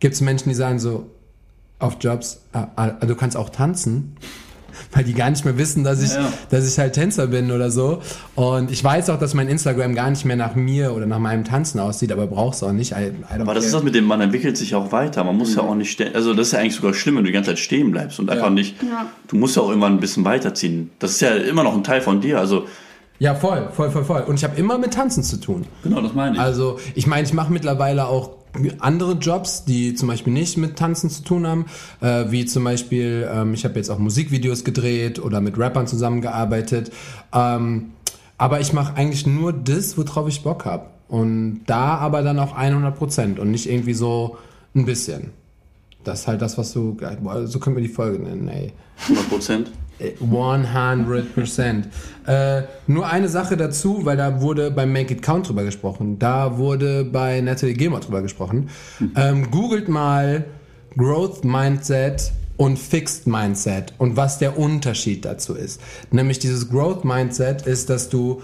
gibt es Menschen, die sagen so, auf Jobs, ah, ah, du kannst auch tanzen. Weil die gar nicht mehr wissen, dass ich, Ja, ja. dass ich halt Tänzer bin oder so. Und ich weiß auch, dass mein Instagram gar nicht mehr nach mir oder nach meinem Tanzen aussieht, aber brauch's auch nicht. I, I Aber das care. ist das mit dem, man entwickelt sich auch weiter. Man muss ja auch nicht, also das ist ja eigentlich sogar schlimm, wenn du die ganze Zeit stehen bleibst und einfach nicht, Ja. du musst ja auch irgendwann ein bisschen weiterziehen. Das ist ja immer noch ein Teil von dir. Also, ja, voll, voll, voll, voll. Und ich habe immer mit Tanzen zu tun. genau, das meine ich. Also ich meine, ich mache mittlerweile auch andere Jobs, die zum Beispiel nicht mit Tanzen zu tun haben, äh, wie zum Beispiel, ähm, ich habe jetzt auch Musikvideos gedreht oder mit Rappern zusammengearbeitet. Ähm, aber ich mache eigentlich nur das, worauf ich Bock habe. Und da aber dann auch 100 Prozent und nicht irgendwie so ein bisschen. Das ist halt das, was du, so können wir die Folge nennen, ey. 100 Prozent. 100%. Äh, nur eine Sache dazu, weil da wurde beim Make It Count drüber gesprochen. Da wurde bei Natalie Gilmore drüber gesprochen. Ähm, googelt mal Growth Mindset und Fixed Mindset und was der Unterschied dazu ist. Nämlich dieses Growth Mindset ist, dass du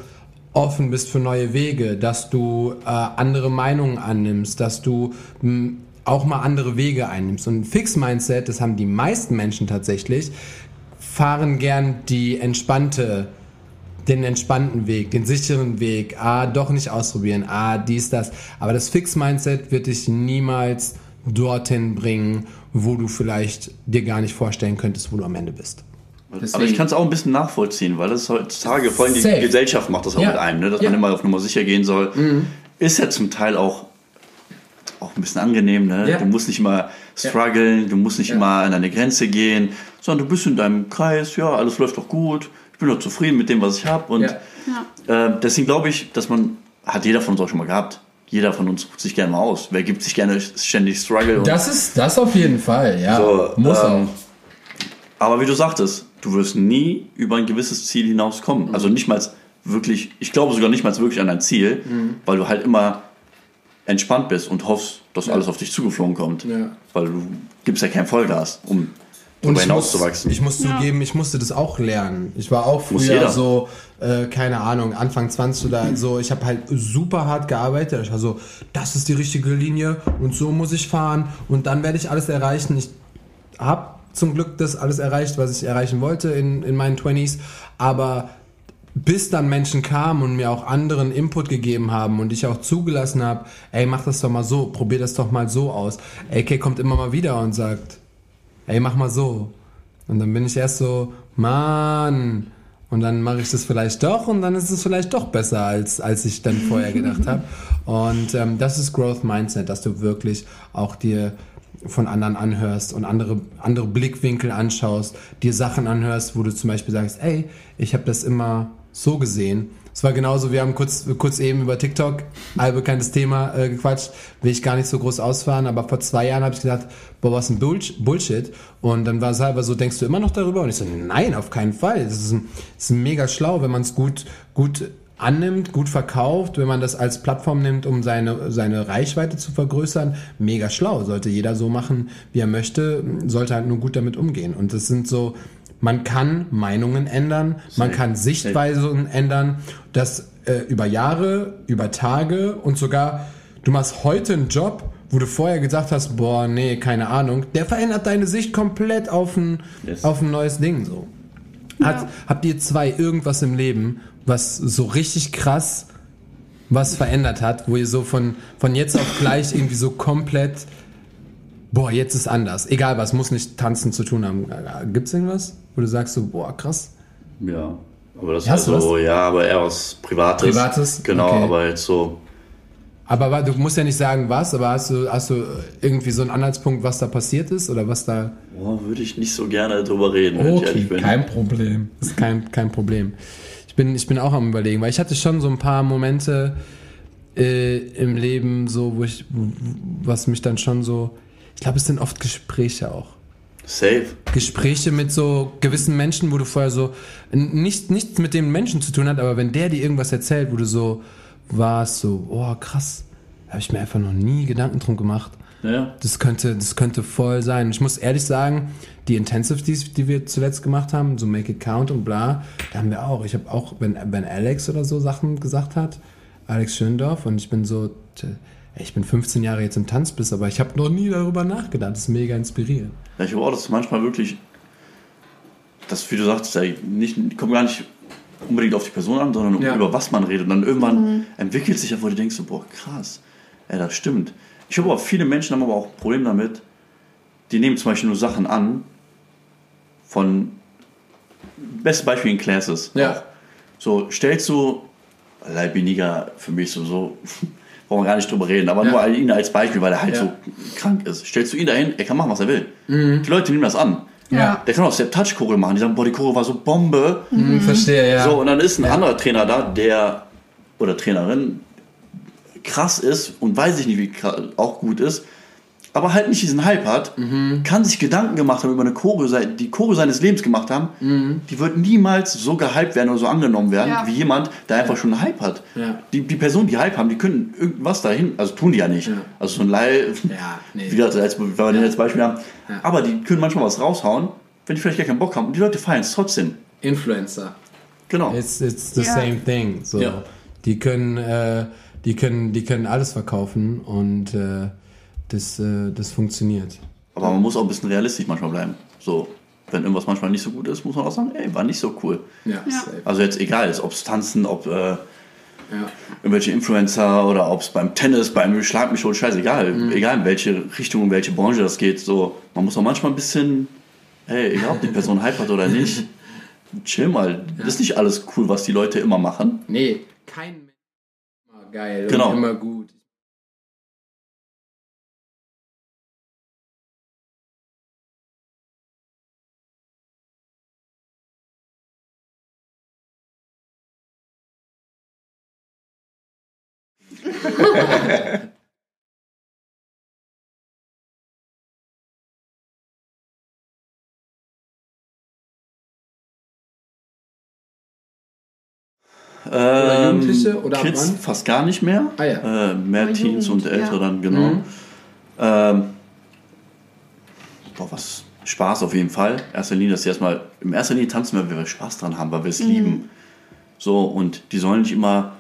offen bist für neue Wege, dass du äh, andere Meinungen annimmst, dass du mh, auch mal andere Wege einnimmst. Und ein Fixed Mindset, das haben die meisten Menschen tatsächlich, fahren gern die entspannte, den entspannten Weg, den sicheren Weg. Ah, doch nicht ausprobieren. Ah, dies, das. Aber das Fix-Mindset wird dich niemals dorthin bringen, wo du vielleicht dir gar nicht vorstellen könntest, wo du am Ende bist. Aber ich kann es auch ein bisschen nachvollziehen, weil das heutzutage, vor allem die Safe. Gesellschaft macht das auch Ja. mit einem, ne? dass Ja. man immer auf Nummer sicher gehen soll. Ist ja zum Teil auch, auch ein bisschen angenehm. Ne? Ja. Du musst nicht immer strugglen, du musst nicht immer an deine Grenze gehen, sondern du bist in deinem Kreis, ja, alles läuft doch gut, ich bin doch zufrieden mit dem, was ich habe. Und Ja. äh, deswegen glaube ich, dass man, hat jeder von uns auch schon mal gehabt, jeder von uns sucht sich gerne mal aus. Wer gibt sich gerne ständig Struggle? Das ist das auf jeden Fall, ja. So, Muss ähm, auch. Aber wie du sagtest, du wirst nie über ein gewisses Ziel hinauskommen. Also nicht mal wirklich, ich glaube sogar nicht mal wirklich an dein Ziel, weil du halt immer entspannt bist und hoffst, dass alles auf dich zugeflogen kommt. Ja. Weil du gibst ja kein Vollgas, um Und darüber ich muss, hinauszuwachsen. ich muss Ja. zugeben, ich musste das auch lernen. Ich war auch früher so, äh, keine Ahnung, Anfang 20 oder so. Ich habe halt super hart gearbeitet. Ich war so, das ist die richtige Linie und so muss ich fahren und dann werde ich alles erreichen. Ich habe zum Glück das alles erreicht, was ich erreichen wollte in, in meinen 20s. Aber bis dann Menschen kamen und mir auch anderen Input gegeben haben und ich auch zugelassen habe, ey, mach das doch mal so, probier das doch mal so aus. AK kommt immer mal wieder und sagt, ey, mach mal so. Und dann bin ich erst so, Mann. Und dann mache ich das vielleicht doch und dann ist es vielleicht doch besser, als, als ich dann vorher gedacht habe. [LAUGHS] Und ähm, das ist Growth Mindset, dass du wirklich auch dir von anderen anhörst und andere, andere Blickwinkel anschaust, dir Sachen anhörst, wo du zum Beispiel sagst, ey, ich habe das immer so gesehen. Es war genauso, wir haben kurz, kurz eben über TikTok, allbekanntes Thema, äh, gequatscht, will ich gar nicht so groß ausfahren, aber vor zwei Jahren habe ich gedacht, boah, was ein Bullsh- Bullshit. Und dann war es halber so, denkst du immer noch darüber? Und ich so, nein, auf keinen Fall. Das ist, ein, das ist mega schlau, wenn man es gut, gut annimmt, gut verkauft, wenn man das als Plattform nimmt, um seine, seine Reichweite zu vergrößern, mega schlau. Sollte jeder so machen, wie er möchte, sollte halt nur gut damit umgehen. Und das sind so, man kann Meinungen ändern, man kann Sichtweisen ändern, das äh, über Jahre, über Tage und sogar, du machst heute einen Job, wo du vorher gesagt hast, boah, nee, keine Ahnung, der verändert deine Sicht komplett auf ein, Yes. auf ein neues Ding so. Hat, Ja. Habt ihr zwei irgendwas im Leben, was so richtig krass was verändert hat, wo ihr so von, von jetzt auf gleich irgendwie so komplett, boah, jetzt ist anders. Egal was, muss nicht tanzen zu tun haben. Äh, Gibt's irgendwas, wo du sagst so, boah, krass? Ja, aber das ist so, ja, aber eher was Privates. Privates? Genau, Okay. aber jetzt so, Aber du musst ja nicht sagen, was, aber hast du, hast du irgendwie so einen Anhaltspunkt, was da passiert ist oder was da. boah, würde ich nicht so gerne drüber reden, wenn ich ehrlich bin. kein Problem. Das ist kein, kein Problem. Ich bin, ich bin auch am überlegen, weil ich hatte schon so ein paar Momente äh, im Leben, so, wo ich, was mich dann schon so. Ich glaube, es sind oft Gespräche auch. Safe. Gespräche mit so gewissen Menschen, wo du vorher so nicht, nichts mit dem Menschen zu tun hat, aber wenn der dir irgendwas erzählt, wo du so warst, so, oh krass, habe ich mir einfach noch nie Gedanken drum gemacht. Ja. Das könnte, das könnte voll sein. Ich muss ehrlich sagen, die Intensive, die, die wir zuletzt gemacht haben, so Make It Count und bla, da haben wir auch. Ich habe auch, wenn, wenn Alex oder so Sachen gesagt hat, Alex Schöndorf, und ich bin so, ich bin 15 Jahre jetzt im Tanzbiss, aber ich habe noch nie darüber nachgedacht. Das ist mega inspirierend. Ja, ich glaube auch, dass manchmal wirklich das, wie du sagst, ja nicht, kommt gar nicht unbedingt auf die Person an, sondern Ja. über was man redet. Und dann irgendwann entwickelt sich ja, wo du denkst, so, boah, krass, ja, das stimmt. Ich glaube auch, viele Menschen haben aber auch ein Problem damit, die nehmen zum Beispiel nur Sachen an von, bestes Beispiel in Classes. Ja. So, stellst du, Leibiniger für mich so, so brauchen wir gar nicht drüber reden, aber nur ihn als Beispiel, weil er halt Ja. so krank ist. Stellst du ihn dahin, er kann machen, was er will. Die Leute nehmen das an. Ja. Der kann auch Step Touch Choreo machen. Die sagen, boah, die Choreo war so Bombe. Hm, verstehe, ja. So, und dann ist ein anderer Trainer da, der oder Trainerin krass ist und weiß ich nicht, wie auch gut ist, aber halt nicht diesen Hype hat, Mhm. kann sich Gedanken gemacht haben über eine Choreo, die Choreo seines Lebens gemacht haben, Mhm. die wird niemals so gehypt werden oder so angenommen werden, Ja. wie jemand, der einfach schon einen Hype hat. Ja. Die, die Personen, die Hype haben, die können irgendwas dahin, also tun die ja nicht. Ja. Also so ein Leih, Ja, nee. [LAUGHS] wie gesagt, als, wenn wir den als Beispiel haben, aber die können manchmal was raushauen, wenn die vielleicht gar keinen Bock haben und die Leute feiern es trotzdem. Influencer. Genau. It's, it's the Ja. same thing. So. Ja. Die können, äh, die können, die können alles verkaufen und äh, das, äh, das funktioniert. Aber man muss auch ein bisschen realistisch manchmal bleiben. So, wenn irgendwas manchmal nicht so gut ist, muss man auch sagen, ey, war nicht so cool. Ja, Ja. Also jetzt egal ist, ob es Tanzen, ob äh, Ja. irgendwelche Influencer oder ob es beim Tennis, beim Schlag mich schon, scheißegal. Egal in welche Richtung, in welche Branche das geht. So, man muss auch manchmal ein bisschen, hey, egal ob die Person Hype hat oder nicht, [LAUGHS] chill mal. Das ist nicht alles cool, was die Leute immer machen. Nee, kein Mensch ist immer geil Genau. und immer gut. Oder Jugendliche oder ab Ähm, Kids wann? fast gar nicht mehr. Ah, ja. äh, mehr Aber Teens Jugend, und Ältere ja. dann, genau. Mhm. Ähm, boah, was Spaß auf jeden Fall. Erster Linie, dass sie erstmal, im erster Linie tanzen wir, weil wir Spaß dran haben, weil wir es lieben. So, und die sollen nicht immer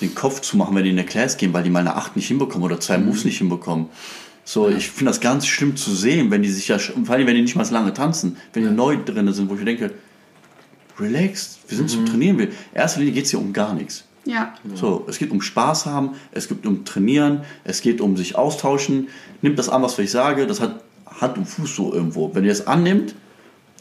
den Kopf zumachen, wenn die in eine Class gehen, weil die mal eine 8 nicht hinbekommen oder zwei Moves nicht hinbekommen. So, ich finde das ganz schlimm zu sehen, wenn die sich ja, vor allem wenn die nicht mal so lange tanzen, wenn die neu drin sind, wo ich mir denke, relaxed, wir sind zum Trainieren. Wir, in erster Linie geht es hier um gar nichts. Ja. So, es geht um Spaß haben, es geht um Trainieren, es geht um sich austauschen. Nimmt das an, was ich sage, das hat Hand und Fuß so irgendwo. Wenn ihr es annimmt,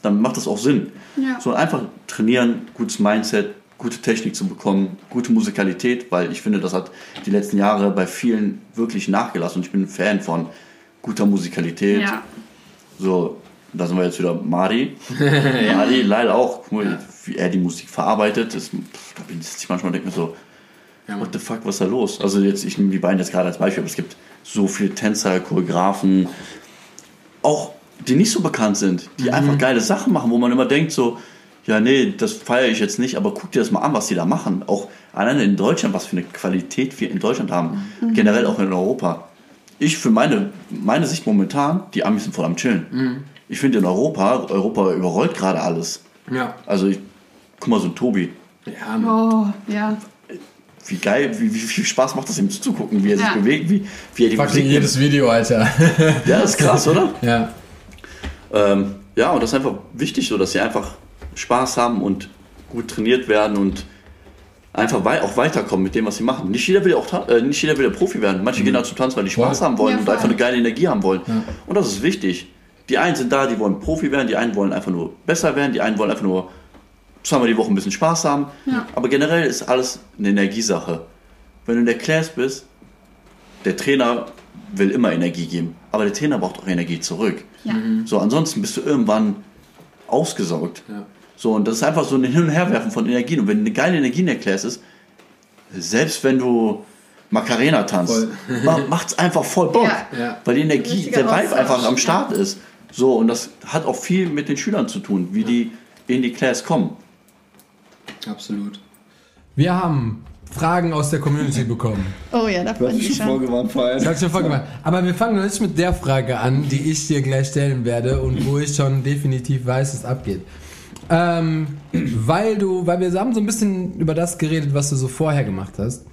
dann macht das auch Sinn. Ja. So einfach trainieren, gutes Mindset, gute Technik zu bekommen, gute Musikalität, weil ich finde, das hat die letzten Jahre bei vielen wirklich nachgelassen und ich bin ein Fan von guter Musikalität. Ja. So, da sind wir jetzt wieder Mari. [LAUGHS] Mari leider auch, guck mal, wie er die Musik verarbeitet. Das, da bin ich manchmal und denke mir so, Ja, what the fuck, was ist da los? Also jetzt, ich nehme die beiden jetzt gerade als Beispiel, aber es gibt so viele Tänzer, Choreografen, auch die nicht so bekannt sind, die einfach geile Sachen machen, wo man immer denkt so, ja nee, das feiere ich jetzt nicht, aber guck dir das mal an, was die da machen. Auch alleine in Deutschland, was für eine Qualität wir in Deutschland haben, generell auch in Europa. Ich für meine, meine Sicht momentan, die Amis sind voll am Chillen. Ich finde in Europa, Europa überrollt gerade alles. Ja. Also ich, guck mal so ein Tobi, Ja, Mann. Oh, ja. wie geil, wie, wie viel Spaß macht das ihm zuzugucken, wie er sich Ja. bewegt, wie, wie er die Fucking Musik jedes Video, Alter. [LAUGHS] Ja, das ist krass, oder? [LAUGHS] ja. Ähm, ja, und das ist einfach wichtig, so dass sie einfach Spaß haben und gut trainiert werden und einfach wei auch weiterkommen mit dem, was sie machen. Nicht jeder will auch äh, nicht jeder will Profi werden. Manche gehen da zum Tanzen, weil die Spaß Voll. haben wollen Ja, und einfach eine geile Energie haben wollen. Und das ist wichtig. Die einen sind da, die wollen Profi werden, die einen wollen einfach nur besser werden, die einen wollen einfach nur zweimal die Woche ein bisschen Spaß haben. Ja. Aber generell ist alles eine Energiesache. Wenn du in der Class bist, der Trainer will immer Energie geben, aber der Trainer braucht auch Energie zurück. Ja. So, ansonsten bist du irgendwann ausgesaugt. Ja. So, und das ist einfach so ein Hin- und Herwerfen von Energien. Und wenn eine geile Energie in der Class ist, selbst wenn du Macarena tanzt, ma- macht's einfach voll Bock. Weil die Energie, der Vibe einfach am. Start ist. So, und das hat auch viel mit den Schülern zu tun, wie die in die Class kommen. Absolut. Wir haben Fragen aus der Community [LAUGHS] bekommen. Oh ja, da freue ich mich schon. vorgewarnt, Verein. Das hab ich schon vorgemacht. Aber wir fangen noch nicht mit der Frage an, die ich dir gleich stellen werde und wo ich schon definitiv weiß, es abgeht. Ähm, weil du, weil wir haben so ein bisschen über das geredet, was du so vorher gemacht hast.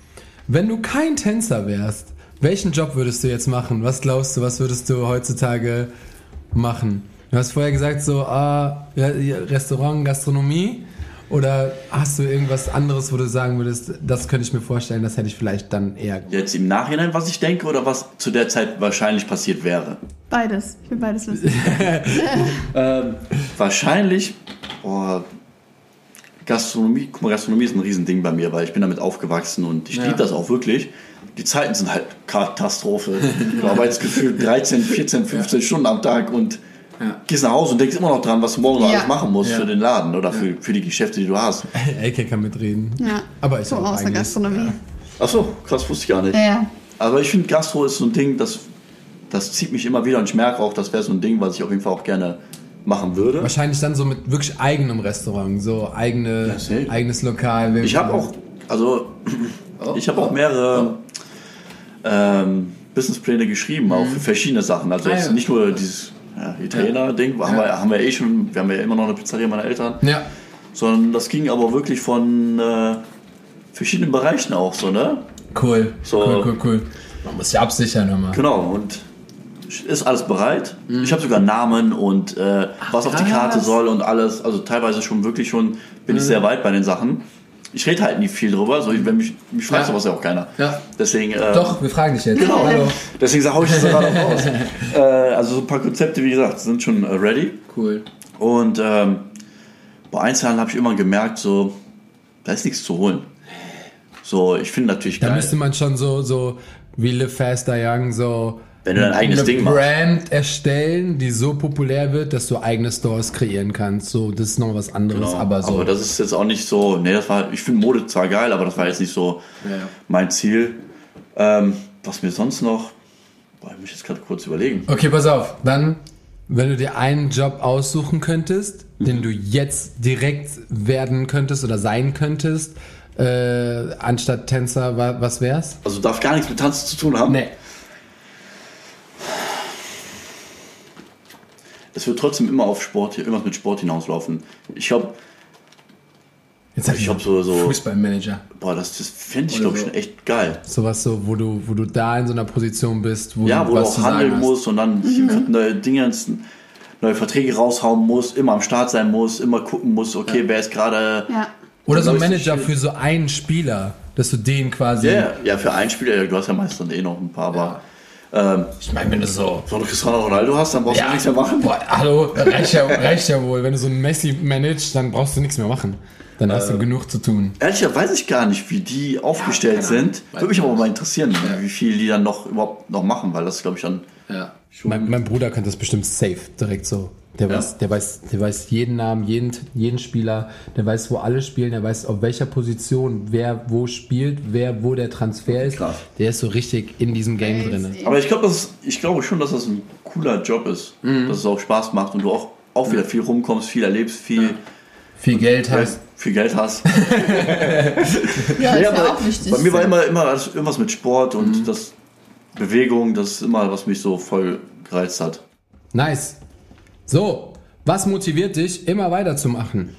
Wenn du kein Tänzer wärst, welchen Job würdest du jetzt machen? Was glaubst du, was würdest du heutzutage machen? Du hast vorher gesagt, so ah, Re- Restaurant, Gastronomie. Oder hast du irgendwas anderes, wo du sagen würdest, das könnte ich mir vorstellen, das hätte ich vielleicht dann eher. Jetzt im Nachhinein, was ich denke oder was zu der Zeit wahrscheinlich passiert wäre? Beides. Ich will beides wissen. [LAUGHS] Ähm, wahrscheinlich, boah, Gastronomie, guck mal, Gastronomie ist ein Riesending bei mir, weil ich bin damit aufgewachsen und ich Ja. liebe das auch wirklich. Die Zeiten sind halt Katastrophe. Du arbeitest gefühlt 13, 14, 15 Stunden am Tag und Ja. gehst nach Hause und denkst immer noch dran, was du morgen noch Ja. alles machen musst Ja. für den Laden oder für, für die Geschäfte, die du hast. [LAUGHS] Elke kann mitreden. Ja. Aber ist so auch aus der Gastronomie. Achso, krass, wusste ich gar nicht. Ja, ja. Aber ich finde, Gastro ist so ein Ding, das, das zieht mich immer wieder und ich merke auch, das wäre so ein Ding, was ich auf jeden Fall auch gerne machen würde. Wahrscheinlich dann so mit wirklich eigenem Restaurant, so eigene, Ja, eigenes Lokal. Ich habe auch, also ich habe auch mehrere ähm, Businesspläne geschrieben, auch für verschiedene Sachen. Also Ah, ja. nicht nur dieses ja, Italiener-Ding, haben, wir, haben wir eh schon, wir haben ja immer noch eine Pizzeria meiner Eltern, Ja, sondern das ging aber wirklich von äh, verschiedenen Bereichen auch so, ne? cool. So. Cool, cool, cool. Man muss sich absichern immer. Genau, und ist alles bereit. Ich habe sogar Namen und äh, was auf die. Karte soll und alles. Also teilweise schon wirklich schon, bin ich sehr weit bei den Sachen. Ich rede halt nie viel drüber, so, wenn mich, mich fragt Ja. sowas ja auch keiner. Ja. Deswegen, äh, Doch, wir fragen dich jetzt. Genau. Hallo. deswegen hau ich das gerade auch raus. [LAUGHS] äh, also so ein paar Konzepte, wie gesagt, sind schon äh, ready. Cool. Und ähm, bei Einzelhandel habe ich immer gemerkt, so, da ist nichts zu holen. So, ich finde natürlich Da geil. müsste man schon so, so wie Live Faster Young, so Wenn du dein eigenes eine Ding machst. Brand erstellen, die so populär wird, dass du eigene Stores kreieren kannst. So, das ist noch was anderes, Genau. aber so. Aber das ist jetzt auch nicht so, nee, das war, ich finde Mode zwar geil, aber das war jetzt nicht so Ja. mein Ziel. Ähm, was mir sonst noch, boah, ich muss jetzt gerade kurz überlegen. okay, pass auf. Dann, wenn du dir einen Job aussuchen könntest, den du jetzt direkt werden könntest oder sein könntest, äh, anstatt Tänzer, wa was wär's? Also darf gar nichts mit Tanzen zu tun haben. Nee. Es wird trotzdem immer auf Sport, irgendwas mit Sport hinauslaufen. Ich glaube, Jetzt hab ich glaube so, so, Fußballmanager. boah, das, das fände ich glaube ich so. schon echt geil. Sowas so, wo du, wo du da in so einer Position bist, wo Ja, du wo du auch handeln musst und dann neue Dinge, neue Verträge raushauen musst, immer am Start sein musst, immer gucken musst, okay, wer ist gerade. Ja. Oder so ein Manager für so einen Spieler, dass du den quasi. Ja, yeah, ja, für einen Spieler, ja, du hast ja meist dann eh noch ein paar, aber ähm, Ich meine, wenn du so. wenn du Cristiano Ronaldo hast, dann brauchst du nichts mehr machen. Boah, hallo, reicht ja, [LAUGHS] reicht ja wohl. Wenn du so einen Messi managst, dann brauchst du nichts mehr machen. Dann hast du genug zu tun. Ehrlicher weiß ich gar nicht, wie die aufgestellt Ahnung. sind. Würde mich aber mal interessieren, wie viel die dann noch überhaupt noch machen, weil das glaube ich dann Ja. Mein, mein Bruder kann das bestimmt safe direkt so. Der, Ja. weiß, der, weiß, der weiß jeden Namen, jeden, jeden Spieler, der weiß, wo alle spielen, der weiß, auf welcher Position wer wo spielt, wer wo der Transfer ist. Krass. Der ist so richtig in diesem Game drin. Aber ich glaube, glaube schon, dass das ein cooler Job ist, dass es auch Spaß macht und du auch, auch wieder viel rumkommst, viel erlebst, viel, Viel Geld hast. viel Geld hast. [LAUGHS] Ja, ja aber auch wichtig. Bei mir war immer, immer irgendwas mit Sport und das Bewegung, das ist immer, was mich so voll gereizt hat. Nice. So, was motiviert dich, immer weiterzumachen?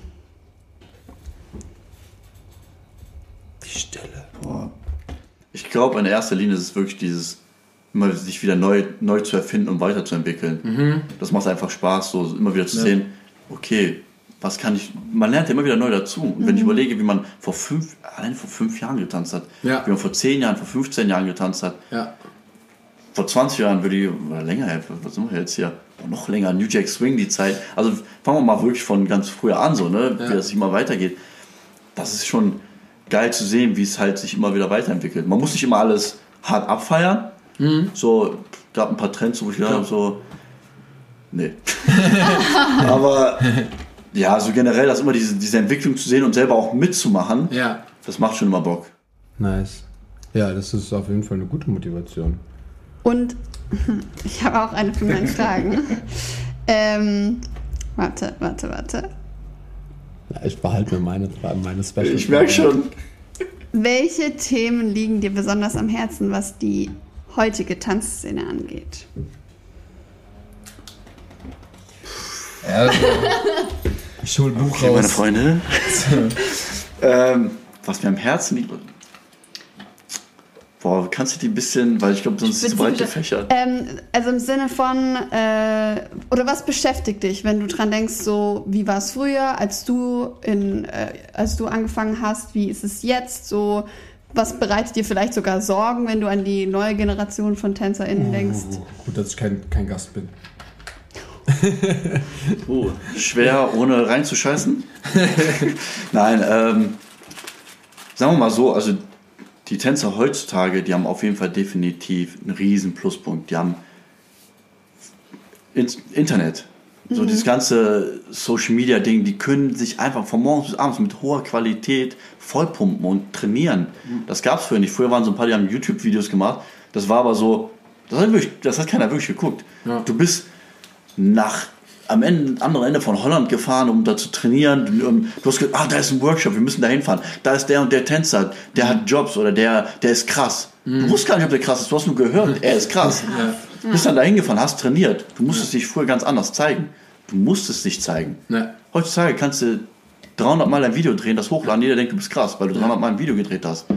Die Stille. Ich glaube, in erster Linie ist es wirklich dieses, immer sich wieder neu, neu zu erfinden und weiterzuentwickeln. Das macht einfach Spaß, so immer wieder zu sehen, okay, was kann ich, man lernt ja immer wieder neu dazu. Und wenn ich überlege, wie man vor fünf, allein vor fünf Jahren getanzt hat, Ja. wie man vor zehn Jahren, vor 15 Jahren getanzt hat, Ja. Vor 20 Jahren würde ich, oder länger, was sind wir jetzt hier? Noch länger, New Jack Swing, die Zeit. Also fangen wir mal wirklich von ganz früher an, so, ne? Ja. Wie das immer weitergeht. Das ist schon geil zu sehen, wie es halt sich immer wieder weiterentwickelt. Man muss nicht immer alles hart abfeiern. So, gab ein paar Trends, wo ich gedacht habe, so, nee. [LAUGHS] Aber ja, so generell, das immer diese, diese Entwicklung zu sehen und selber auch mitzumachen, Ja. das macht schon immer Bock. Nice. Ja, das ist auf jeden Fall eine gute Motivation. Und [LAUGHS] ich habe auch eine für meine [LAUGHS] Fragen. ähm, warte, warte, warte. Ja, ich behalte mir meine, meine Special. Ich merke schon. Welche Themen liegen dir besonders am Herzen, was die heutige Tanzszene angeht? Also, ich hol Buch Okay, meine raus. Freunde. [LAUGHS] ähm, was mir am Herzen liegt. Boah, kannst du die ein bisschen, weil ich glaube, sonst ist es zu breit gefächert. Ähm, also im Sinne von, äh, oder was beschäftigt dich, wenn du dran denkst, so wie war es früher, als du in, äh, als du angefangen hast, wie ist es jetzt, so was bereitet dir vielleicht sogar Sorgen, wenn du an die neue Generation von TänzerInnen denkst? Oh, gut, dass ich kein, kein Gast bin. [LAUGHS] Oh, schwer, ohne reinzuscheißen? [LAUGHS] Nein, ähm, sagen wir mal so, also die Tänzer heutzutage, die haben auf jeden Fall definitiv einen riesen Pluspunkt. Die haben Internet. So dieses ganze Social Media Ding, die können sich einfach von morgens bis abends mit hoher Qualität vollpumpen und trainieren. Das gab es früher nicht. Früher waren so ein paar, die haben YouTube-Videos gemacht. Das war aber so, das hat, wirklich, das hat keiner wirklich geguckt. Ja. Du bist nach am Ende, anderen Ende von Holland gefahren, um da zu trainieren. Du, du hast gesagt, ah, da ist ein Workshop, wir müssen da hinfahren. Da ist der und der Tänzer, der hat Jobs oder der, der ist krass. Du wusst gar nicht, ob der krass ist, du hast nur gehört, er ist krass. [LAUGHS] Du bist dann da hingefahren, hast trainiert. Du musstest dich früher ganz anders zeigen. Du musstest dich zeigen. Ne. Heutzutage kannst du 300 Mal ein Video drehen, das hochladen, jeder denkt, du bist krass, weil du 300 Mal ein Video gedreht hast.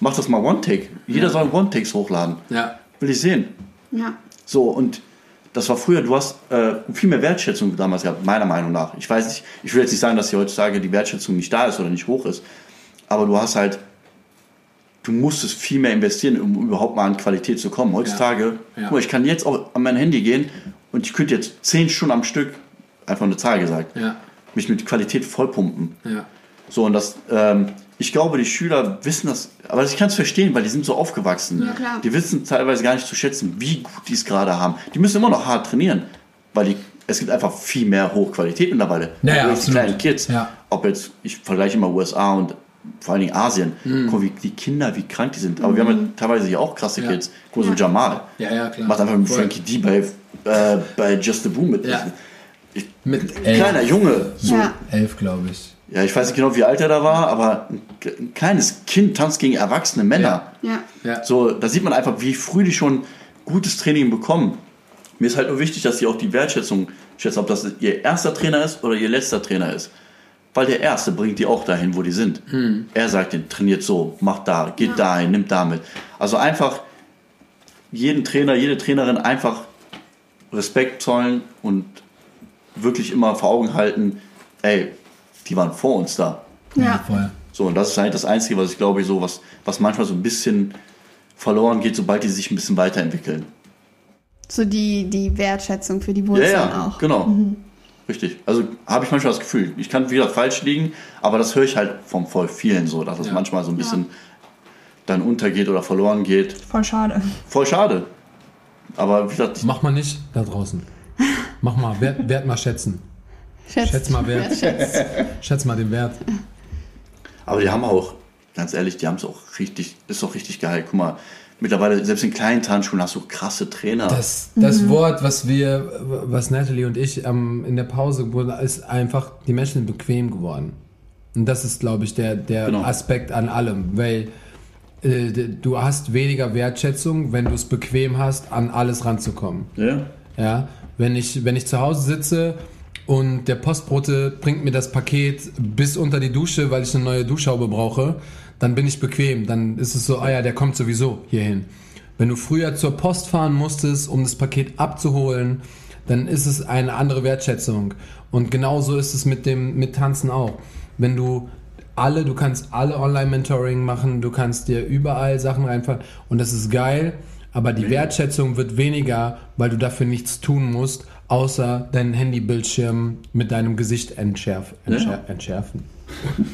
Mach das mal One-Take. Jeder soll One-Takes hochladen. Ja. Will ich sehen. Ja. So, und das war früher, du hast äh, viel mehr Wertschätzung damals gehabt, meiner Meinung nach. Ich weiß nicht, ich will jetzt nicht sagen, dass hier heutzutage die Wertschätzung nicht da ist oder nicht hoch ist, aber du hast halt, du musstest viel mehr investieren, um überhaupt mal an Qualität zu kommen. Heutzutage, Ja. guck mal, ich kann jetzt auch an mein Handy gehen und ich könnte jetzt 10 Stunden am Stück, einfach eine Zahl gesagt, Ja. mich mit Qualität vollpumpen. Ja. So, und das, ähm, ich glaube, die Schüler wissen das, aber ich kann es verstehen, weil die sind so aufgewachsen. Ja, klar. Die wissen teilweise gar nicht zu schätzen, wie gut die es gerade haben. Die müssen immer noch hart trainieren, weil die, es gibt einfach viel mehr Hochqualität mittlerweile. Ja, ja, die kleinen Kids. Ja. Ob jetzt, ich vergleiche immer USA und vor allen Dingen Asien. Mhm. Guck mal, wie die Kinder, wie krank die sind. Aber wir haben ja teilweise hier auch krasse Ja. Kids. Guck so Jamal. Ja, ja, klar. Macht einfach mit Voll. Frankie D bei, äh, bei Just the Boom mit. Ja. Ich, Mit kleiner elf, Junge. So, Ja. elf glaube ich. Ja, ich weiß nicht genau, wie alt er da war, aber ein, ein kleines Kind tanzt gegen erwachsene Männer. Ja. Ja. So, da sieht man einfach, wie früh die schon gutes Training bekommen. Mir ist halt nur wichtig, dass sie auch die Wertschätzung schätzen, ob das ihr erster Trainer ist oder ihr letzter Trainer ist. Weil der erste bringt die auch dahin, wo die sind. Er sagt ihnen, trainiert so, macht da, geht dahin, nimmt damit. Also einfach jeden Trainer, jede Trainerin einfach Respekt zollen und wirklich immer vor Augen halten, ey, die waren vor uns da. Ja. voll. So, und das ist eigentlich das Einzige, was ich glaube, so was, was manchmal so ein bisschen verloren geht, sobald die sich ein bisschen weiterentwickeln. So die, die Wertschätzung für die Ja, Wurzeln ja, auch. genau. Richtig. Also habe ich manchmal das Gefühl, ich kann wieder falsch liegen, aber das höre ich halt von voll vielen so, dass es Ja. manchmal so ein bisschen dann untergeht oder verloren geht. Voll schade. Voll schade. Aber wie gesagt, Mach mal nicht da draußen. Mach mal, Wert, Wert mal schätzen. Schätz, Schätz mal Wert. Schätz. Schätz mal den Wert. aber die haben auch, ganz ehrlich, die haben es auch richtig, ist auch richtig geil. Guck mal, mittlerweile, selbst in kleinen Tanzschulen hast du krasse Trainer. Das, das Wort, was wir, was Natalie und ich ähm, in der Pause wurden, ist einfach, die Menschen sind bequem geworden. Und das ist, glaube ich, der, der Genau. Aspekt an allem, weil äh, du hast weniger Wertschätzung, wenn du es bequem hast, an alles ranzukommen. ja. Ja, wenn ich, wenn ich zu Hause sitze und der Postbote bringt mir das Paket bis unter die Dusche, weil ich eine neue Duschhaube brauche, dann bin ich bequem. Dann ist es so, ah ja, der kommt sowieso hierhin. Wenn du früher zur Post fahren musstest, um das Paket abzuholen, dann ist es eine andere Wertschätzung. Und genauso ist es mit dem, mit Tanzen auch. Wenn du alle, du kannst alle Online-Mentoring machen, du kannst dir überall Sachen reinfahren und das ist geil, aber die Wertschätzung wird weniger, weil du dafür nichts tun musst, außer deinen Handybildschirm mit deinem Gesicht entschärf, entschär, Ja. entschärfen.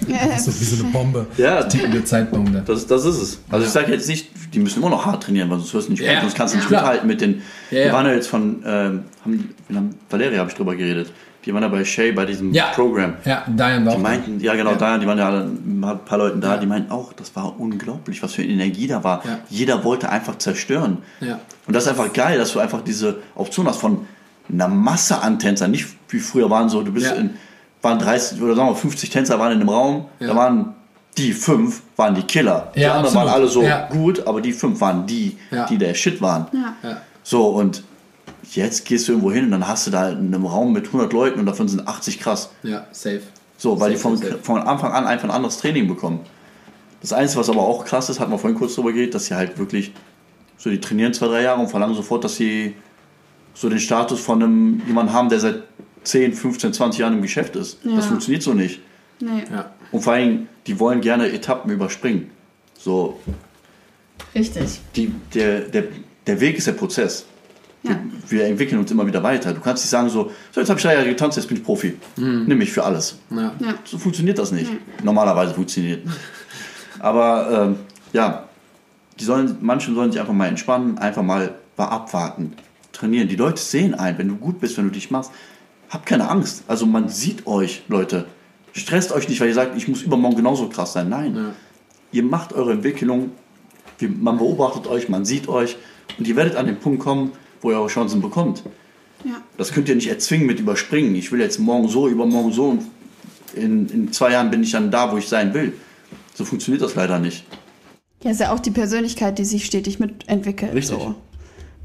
Das ist so wie so eine Bombe. Ja. Tickende Zeitbombe. Das, das ist es. Also ich sage jetzt nicht, die müssen immer noch hart trainieren, weil sonst wirst du nicht Ja. sonst kannst du nicht Klar. mithalten mit den. Ja, ja. Wir waren ja jetzt von, ähm, haben, haben, Valeria habe ich drüber geredet. Die waren ja bei Shay bei diesem Ja. Programm. Ja, Diane war Die auch. meinten, ja genau, Ja. da, die waren ja alle, ein paar Leuten da, Ja. die meinten auch, das war unglaublich, was für eine Energie da war. Ja. Jeder wollte einfach zerstören. Ja. Und das ist einfach geil, dass du einfach diese Option hast von einer Masse an Tänzern. Nicht wie früher waren so, du bist Ja. in, waren 30 oder sagen wir 50 Tänzer waren in einem Raum, Ja. da waren die fünf waren die Killer. Die Ja, anderen waren absolut. alle so Ja. gut, aber die fünf waren die, Ja. die der Shit waren. Ja. Ja. So, und jetzt gehst du irgendwo hin und dann hast du da in einem Raum mit 100 Leuten und davon sind 80 krass. ja, safe. So, weil die Safe, von, safe. von Anfang an einfach ein anderes Training bekommen. Das Einzige, was aber auch krass ist, hat man vorhin kurz drüber geht, dass sie halt wirklich so, die trainieren zwei, drei Jahre und verlangen sofort, dass sie so den Status von einem jemanden haben, der seit 10, 15, 20 Jahren im Geschäft ist. Ja. Das funktioniert so nicht. Nee, Ja. Und vor allem, die wollen gerne Etappen überspringen. So, richtig. die, der, der, der Weg ist der Prozess. Ja. Wir entwickeln uns immer wieder weiter. Du kannst nicht sagen so, so jetzt habe ich drei Jahre getanzt, jetzt bin ich Profi. Nimm mich für alles. Ja. Ja. So funktioniert das nicht. Normalerweise funktioniert. Aber ähm, ja, die sollen, manche sollen sich einfach mal entspannen, einfach mal, mal abwarten, trainieren. Die Leute sehen ein, wenn du gut bist, wenn du dich machst. Habt keine Angst. Also man sieht euch, Leute. Stresst euch nicht, weil ihr sagt, ich muss übermorgen genauso krass sein. Nein. Ja. Ihr macht eure Entwicklung, man beobachtet euch, man sieht euch und ihr werdet an den Punkt kommen, wo ihr eure Chancen bekommt. Ja. Das könnt ihr nicht erzwingen mit überspringen. Ich will jetzt morgen so, übermorgen so und in, in zwei Jahren bin ich dann da, wo ich sein will. So funktioniert das leider nicht. Ja, ist ja auch die Persönlichkeit, die sich stetig mitentwickelt. Richtig. So.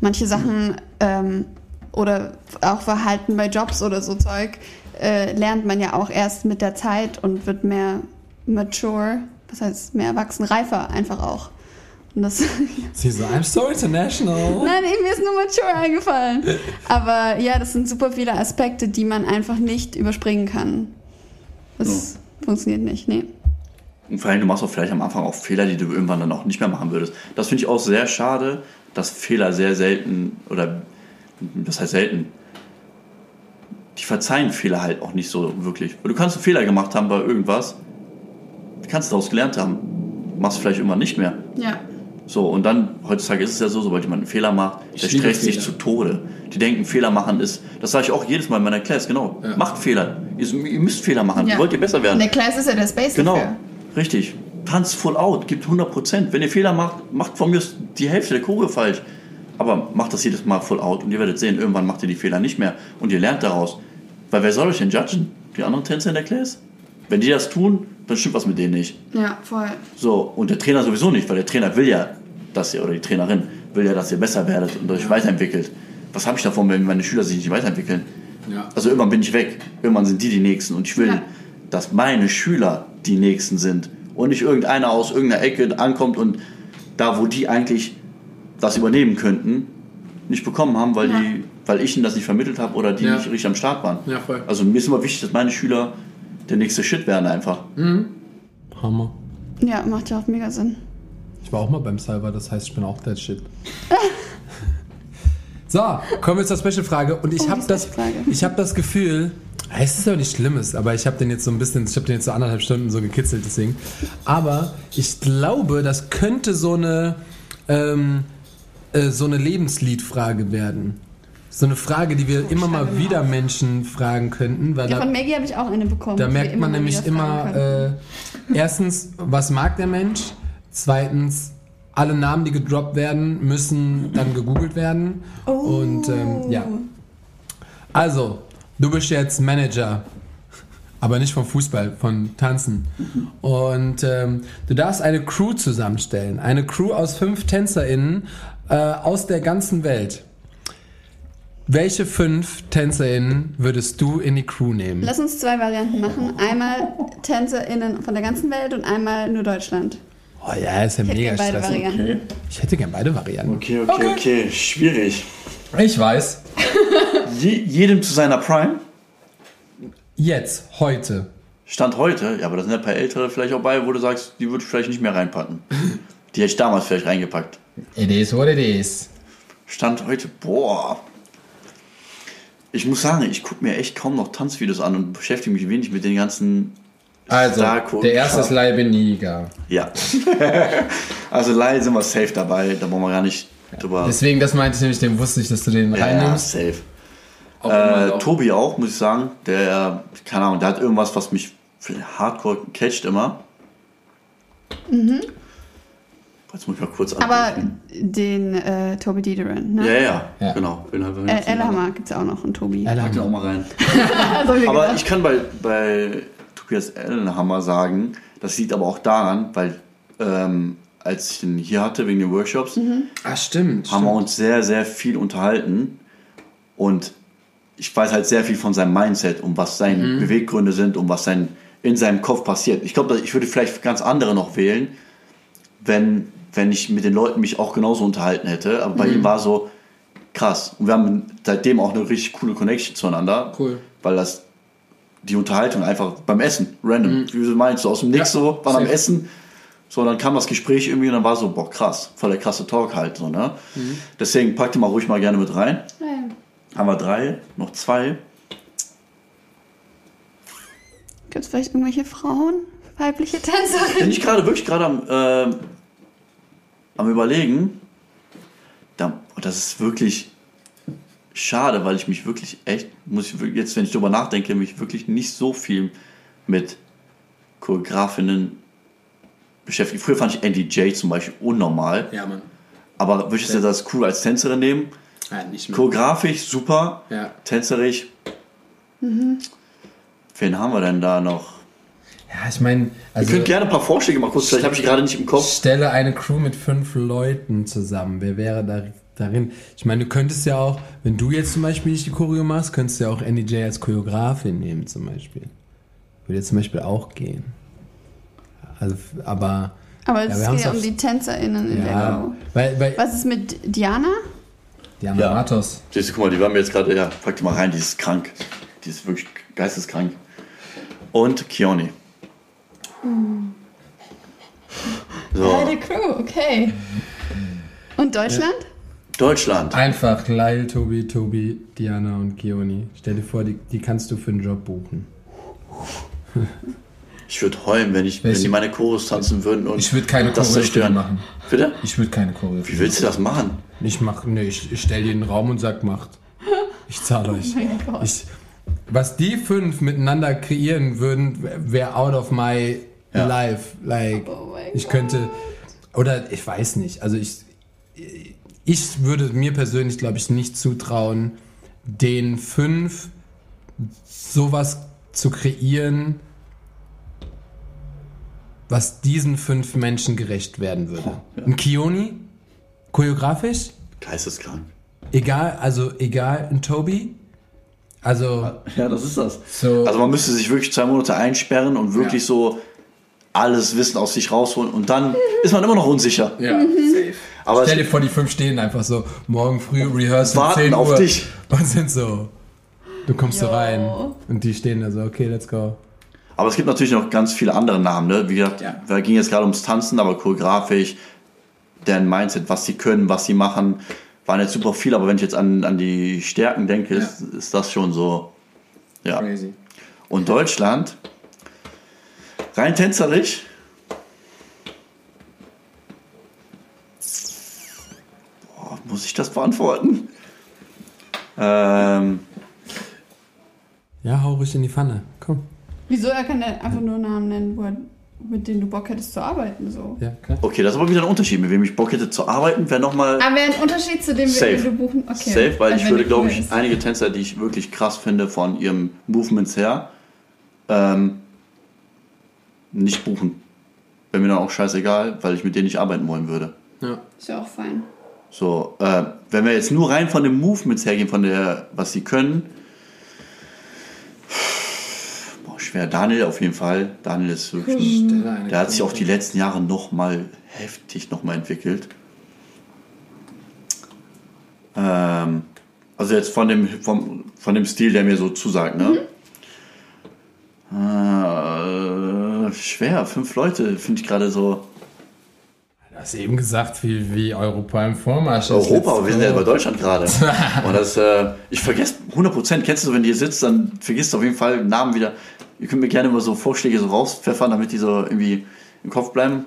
Manche Sachen ähm, oder auch Verhalten bei Jobs oder so Zeug äh, lernt man ja auch erst mit der Zeit und wird mehr mature, das heißt mehr erwachsen, reifer einfach auch. Und das, [LAUGHS] Sie so, I'm so international. nein, mir ist nur mature eingefallen. [LAUGHS] Aber ja, das sind super viele Aspekte, die man einfach nicht überspringen kann. Das funktioniert nicht, nee. Und vor allem, du machst auch vielleicht am Anfang auch Fehler, die du irgendwann dann auch nicht mehr machen würdest. Das finde ich auch sehr schade, dass Fehler sehr selten, oder das heißt selten, die verzeihen Fehler halt auch nicht so wirklich. Weil du kannst einen Fehler gemacht haben bei irgendwas, du kannst daraus gelernt haben, machst vielleicht irgendwann nicht mehr. Ja. So, und dann, heutzutage ist es ja so, sobald jemand einen Fehler macht, Ich der stresst sich zu Tode. Die denken, Fehler machen ist, das sage ich auch jedes Mal in meiner Class, genau. Ja. Macht Fehler. Ihr, ihr müsst Fehler machen. Ja. Wollt ihr besser werden? der Class ist ja der Space Genau, dafür. richtig. Tanzt full out, gibt 100%. Wenn ihr Fehler macht, macht von mir die Hälfte der Choreo falsch. Aber macht das jedes Mal full out und ihr werdet sehen, irgendwann macht ihr die Fehler nicht mehr und ihr lernt daraus. Weil wer soll euch denn judgen? Die anderen Tänzer in der Class? Wenn die das tun, dann stimmt was mit denen nicht. Ja, voll. So, und der Trainer sowieso nicht, weil der Trainer will ja, dass ihr, oder die Trainerin will ja, dass ihr besser werdet und euch weiterentwickelt. Was habe ich davon, wenn meine Schüler sich nicht weiterentwickeln? Ja. Also irgendwann bin ich weg. Irgendwann sind die die Nächsten. Und ich will, Ja. dass meine Schüler die Nächsten sind. Und nicht irgendeiner aus irgendeiner Ecke ankommt und da, wo die eigentlich das übernehmen könnten, nicht bekommen haben, weil, Ja. die, weil ich ihnen das nicht vermittelt habe oder die Ja. nicht richtig am Start waren. Ja, voll. Also mir ist immer wichtig, dass meine Schüler der nächste Shit werden einfach. Hammer. Ja, macht ja auch mega Sinn. Ich war auch mal beim Cyber, das heißt, ich bin auch that shit. [LAUGHS] so, kommen wir zur Special-Frage. Und ich Oh, habe das, ich habe das Gefühl, es ist ja nicht Schlimmes, aber ich habe den jetzt so ein bisschen, ich habe den jetzt so anderthalb Stunden so gekitzelt, deswegen. Aber ich glaube, das könnte so eine, ähm, äh, so eine Lebensliedfrage werden. So eine Frage, die wir immer mal wieder auf. Menschen fragen könnten, weil Ja, da, von Maggie habe ich auch eine bekommen. da merkt man nämlich immer, äh, erstens, was mag der Mensch? Zweitens, alle Namen, die gedroppt werden, müssen dann gegoogelt werden. Oh. Und ähm, ja. Also, du bist jetzt Manager, aber nicht vom Fußball, von Tanzen. Und ähm, du darfst eine Crew zusammenstellen. Eine Crew aus fünf TänzerInnen äh, aus der ganzen Welt. Welche fünf TänzerInnen würdest du in die Crew nehmen? Lass uns zwei Varianten machen. Einmal TänzerInnen von der ganzen Welt und einmal nur Deutschland. Oh ja, ist ja Ich mega stressig. Varianten. Ich hätte gern beide Varianten. Okay, okay, okay. Schwierig. Ich weiß. Je, jedem zu seiner Prime. Jetzt, heute. Stand heute, ja, aber da sind ja ein paar Ältere vielleicht auch bei, wo du sagst, die würde ich vielleicht nicht mehr reinpacken. Die hätte ich damals vielleicht reingepackt. It is what it is. Stand heute, boah. Ich muss sagen, ich gucke mir echt kaum noch Tanzvideos an und beschäftige mich wenig mit den ganzen. Also, Starko- der erste ist Leibe Niger. Ja. [LAUGHS] also Lai sind wir safe dabei, da brauchen wir gar nicht drüber. Deswegen, das meinte ich nämlich, den wusste ich, dass du den ja, reinnimmst. safe. Auch Äh, auch. Tobi auch, muss ich sagen. Der, keine Ahnung, der hat irgendwas, was mich hardcore catcht immer. Jetzt muss ich mal kurz Mhm. Aber den äh, Toby Diderin, ne? Ja, ja, Ja. genau. Wen haben wir Äh, jetzt? Elhammer gibt es ja auch noch, einen Tobi. Pack den auch mal rein. [LAUGHS] Aber ich kann bei, bei Tobias Ellenhammer sagen, das liegt aber auch daran, weil ähm, als ich ihn hier hatte wegen den Workshops, Ah, stimmt. haben wir stimmt. uns sehr, sehr viel unterhalten und ich weiß halt sehr viel von seinem Mindset, um was seine Beweggründe sind, um was sein, in seinem Kopf passiert. Ich glaube, ich würde vielleicht ganz andere noch wählen, wenn, wenn ich mit den Leuten mich auch genauso unterhalten hätte. Aber bei ihm war so krass. Und wir haben seitdem auch eine richtig coole Connection zueinander. Cool. Weil das die Unterhaltung einfach beim Essen, random, wie du meinst, so aus dem Nix Ja, so, waren am. Essen. So, dann kam das Gespräch irgendwie und dann war so, boah, krass, voll der krasse Talk halt, so, ne? Deswegen pack die mal ruhig mal gerne mit rein. Ja. Haben wir drei, noch zwei. Gibt es vielleicht irgendwelche Frauen? Weibliche Bin Tänzerinnen? ich gerade wirklich gerade am, ähm, am überlegen. Da, und das ist wirklich schade, weil ich mich wirklich echt, muss ich wirklich- jetzt, wenn ich drüber nachdenke, mich wirklich nicht so viel mit Choreografinnen beschäftige. Früher fand ich Andy J zum Beispiel unnormal. Ja, Mann. Aber würdest du das cool als Tänzerin nehmen? Ja, nicht mehr. Choreografisch, super. Ja. Tänzerisch. Wen haben wir denn da noch? Ja, ich meine, Ihr also könnt gerne ein paar Vorschläge mal kurz, vielleicht habe ich gerade nicht im Kopf. Stelle eine Crew mit fünf Leuten zusammen. Wer wäre da darin? Ich meine, du könntest ja auch, wenn du jetzt zum Beispiel nicht die Choreo machst, könntest du ja auch Andy J als Choreografin nehmen zum Beispiel. Würde jetzt zum Beispiel auch gehen. Also, aber Aber Ja, es wir haben's geht ja um die TänzerInnen in der ja, Go. weil, weil Was ist mit Diana? Diana Ja. Matos. Siehst du, guck mal, die waren mir jetzt gerade, ja, pack die mal rein, die ist krank. Die ist wirklich geisteskrank. Und Kioni. So, Beide Crew, okay. Und Deutschland? Deutschland. Einfach Lyle, Tobi, Tobi, Diana und Kioni. Stell dir vor, die, die kannst du für einen Job buchen. [LAUGHS] Ich würde heulen, wenn ich, wenn die meine Chorus tanzen würden und ich würde keine das zerstören. machen. Bitte? Ich würde keine Choreografie Wie willst du das machen? Ich mach, ne, ich, ich stell dir einen Raum und sag, macht. Ich zahle euch. [LAUGHS] mein Gott. Ich, was die fünf miteinander kreieren würden, wäre out of my Ja. life. Like, Oh mein ich könnte, oder ich weiß nicht, also ich, ich würde mir persönlich, glaube ich, nicht zutrauen, den fünf sowas zu kreieren, was diesen fünf Menschen gerecht werden würde. Ein Kioni, choreografisch, Geisteskrank. egal, also egal, ein Tobi, also Ja, das ist das. So, Also man müsste sich wirklich zwei Monate einsperren und wirklich Ja. so alles Wissen aus sich rausholen und dann ist man immer noch unsicher. ja, safe. Aber Stell es, dir vor, die fünf stehen einfach so, morgen früh Rehearsal, Warten 10 Uhr. auf dich. Und sind so, du kommst so Jo. rein. Und die stehen da so, okay, let's go. aber es gibt natürlich noch ganz viele andere Namen. Ne? Wie gesagt, Ja. da ging jetzt gerade ums Tanzen, aber choreografisch, deren Mindset, was sie können, was sie machen, waren jetzt super viel. Aber wenn ich jetzt an, an die Stärken denke, ist, ist das schon so. Ja. Crazy. Und Deutschland, rein tänzerisch. Muss ich das beantworten? Ähm, Ja, hau ruhig in die Pfanne. Komm. Wieso? Er kann ja einfach nur Namen nennen, wo er, mit denen du Bock hättest zu arbeiten. So. Ja, klar. okay, das ist aber wieder ein Unterschied. Mit wem ich Bock hätte zu arbeiten, wäre nochmal Aber wäre ein Unterschied zu dem, Safe. den du buchen? Okay. safe, weil Also ich würde, glaube ich, ist. einige Tänzer, die ich wirklich krass finde von ihrem Movements her, ähm, nicht buchen. Wäre mir dann auch scheißegal, weil ich mit denen nicht arbeiten wollen würde. Ja. Ist ja auch fein. So, äh, wenn wir jetzt nur rein von den Movements hergehen, von der, was sie können, boah, schwer. Daniel auf jeden Fall. Daniel ist wirklich, eine der hat sich auch die letzten Jahre noch mal heftig noch mal entwickelt. Ähm, also jetzt von dem, vom, von dem Stil, der mir so zusagt, ne? Äh, schwer, fünf Leute finde ich gerade so. Du hast eben gesagt, wie, wie Europa im Vormarsch ist. Europa, aber wir sind ja bei go. Deutschland gerade. [LAUGHS] Und das, äh, ich vergesse 100%, kennst du wenn ihr sitzt, dann vergisst du auf jeden Fall Namen wieder. Ihr könnt mir gerne immer so Vorschläge so rauspfeffern, damit die so irgendwie im Kopf bleiben.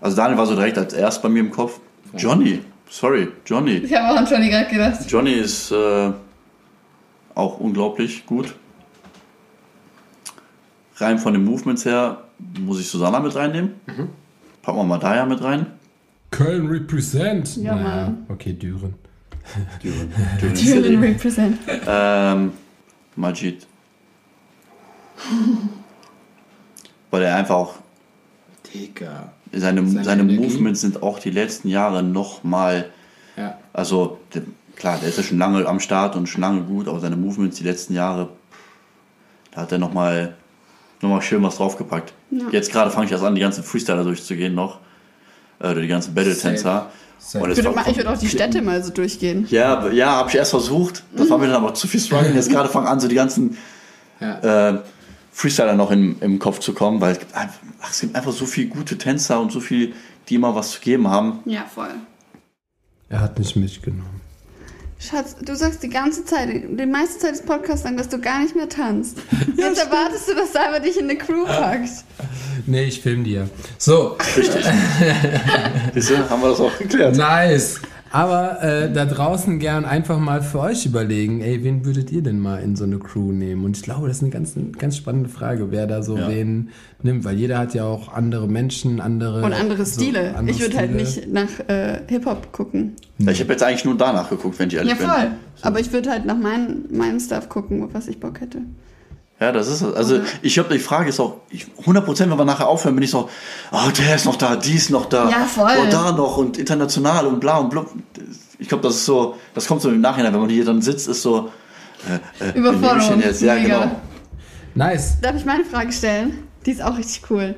Also Daniel war so direkt als erst bei mir im Kopf. Johnny, sorry, Johnny. Ich habe auch an Johnny gerade gedacht. Johnny ist äh, auch unglaublich gut. Rein von den Movements her muss ich Susanna mit reinnehmen. Packen wir mal Daya mit rein. Köln represent. Ja, naja, Mann. okay, Düren. Düren, [LAUGHS] Düren City. represent. Ähm, Majid. Weil er einfach auch, Digga. seine, Seine seine. Movements sind auch die letzten Jahre nochmal, Ja. also der, klar, der ist ja schon lange am Start und schon lange gut, aber seine Movements die letzten Jahre, da hat er nochmal noch mal schön was draufgepackt. Ja. Jetzt gerade fange ich erst an, die ganzen Freestyler durchzugehen noch. Oder die ganzen Battle-Tänzer. Und Ich würde, mal- ich würde auch die Städte mal so durchgehen. Ja, ja, habe ich erst versucht. Das war mir dann aber zu viel Struggle. Jetzt gerade fangen an, so die ganzen Ja. äh, Freestyler noch in, im Kopf zu kommen, weil es gibt, einfach, ach, es gibt einfach so viele gute Tänzer und so viel, die immer was zu geben haben. Ja, voll. Er hat nicht mitgenommen. Schatz, du sagst die ganze Zeit, die meiste Zeit des Podcasts lang, dass du gar nicht mehr tanzt. [LAUGHS] Jetzt erwartest du, dass Salva dich in eine Crew packt. Nee, ich film dir. So, Richtig. [LAUGHS] Du, haben wir das auch geklärt. nice. Aber äh, da draußen gern einfach mal für euch überlegen, ey, wen würdet ihr denn mal in so eine Crew nehmen? Und ich glaube, das ist eine ganz, ganz spannende Frage, wer da so Ja. wen nimmt, weil jeder hat ja auch andere Menschen, andere Und andere so Stile. andere ich würde halt nicht nach äh, Hip-Hop gucken. Ja, ich habe jetzt eigentlich nur danach geguckt, wenn ich ehrlich Ja, voll. bin. Aber ich würde halt nach meinem, meinem Stuff gucken, auf was ich Bock hätte. Ja, das ist es. Also ich habe die Frage ist auch, ich, 100 wenn wir nachher aufhören, bin ich so, oh, der ist noch da, die ist noch da, Ja, voll. oh, da noch und international und bla und blub. Ich glaube, das ist so, das kommt so im Nachhinein, wenn man hier dann sitzt, ist so, äh, äh, Überforderung. jetzt? Ja, Mega. genau. Nice. Darf ich meine Frage stellen? Die ist auch richtig cool.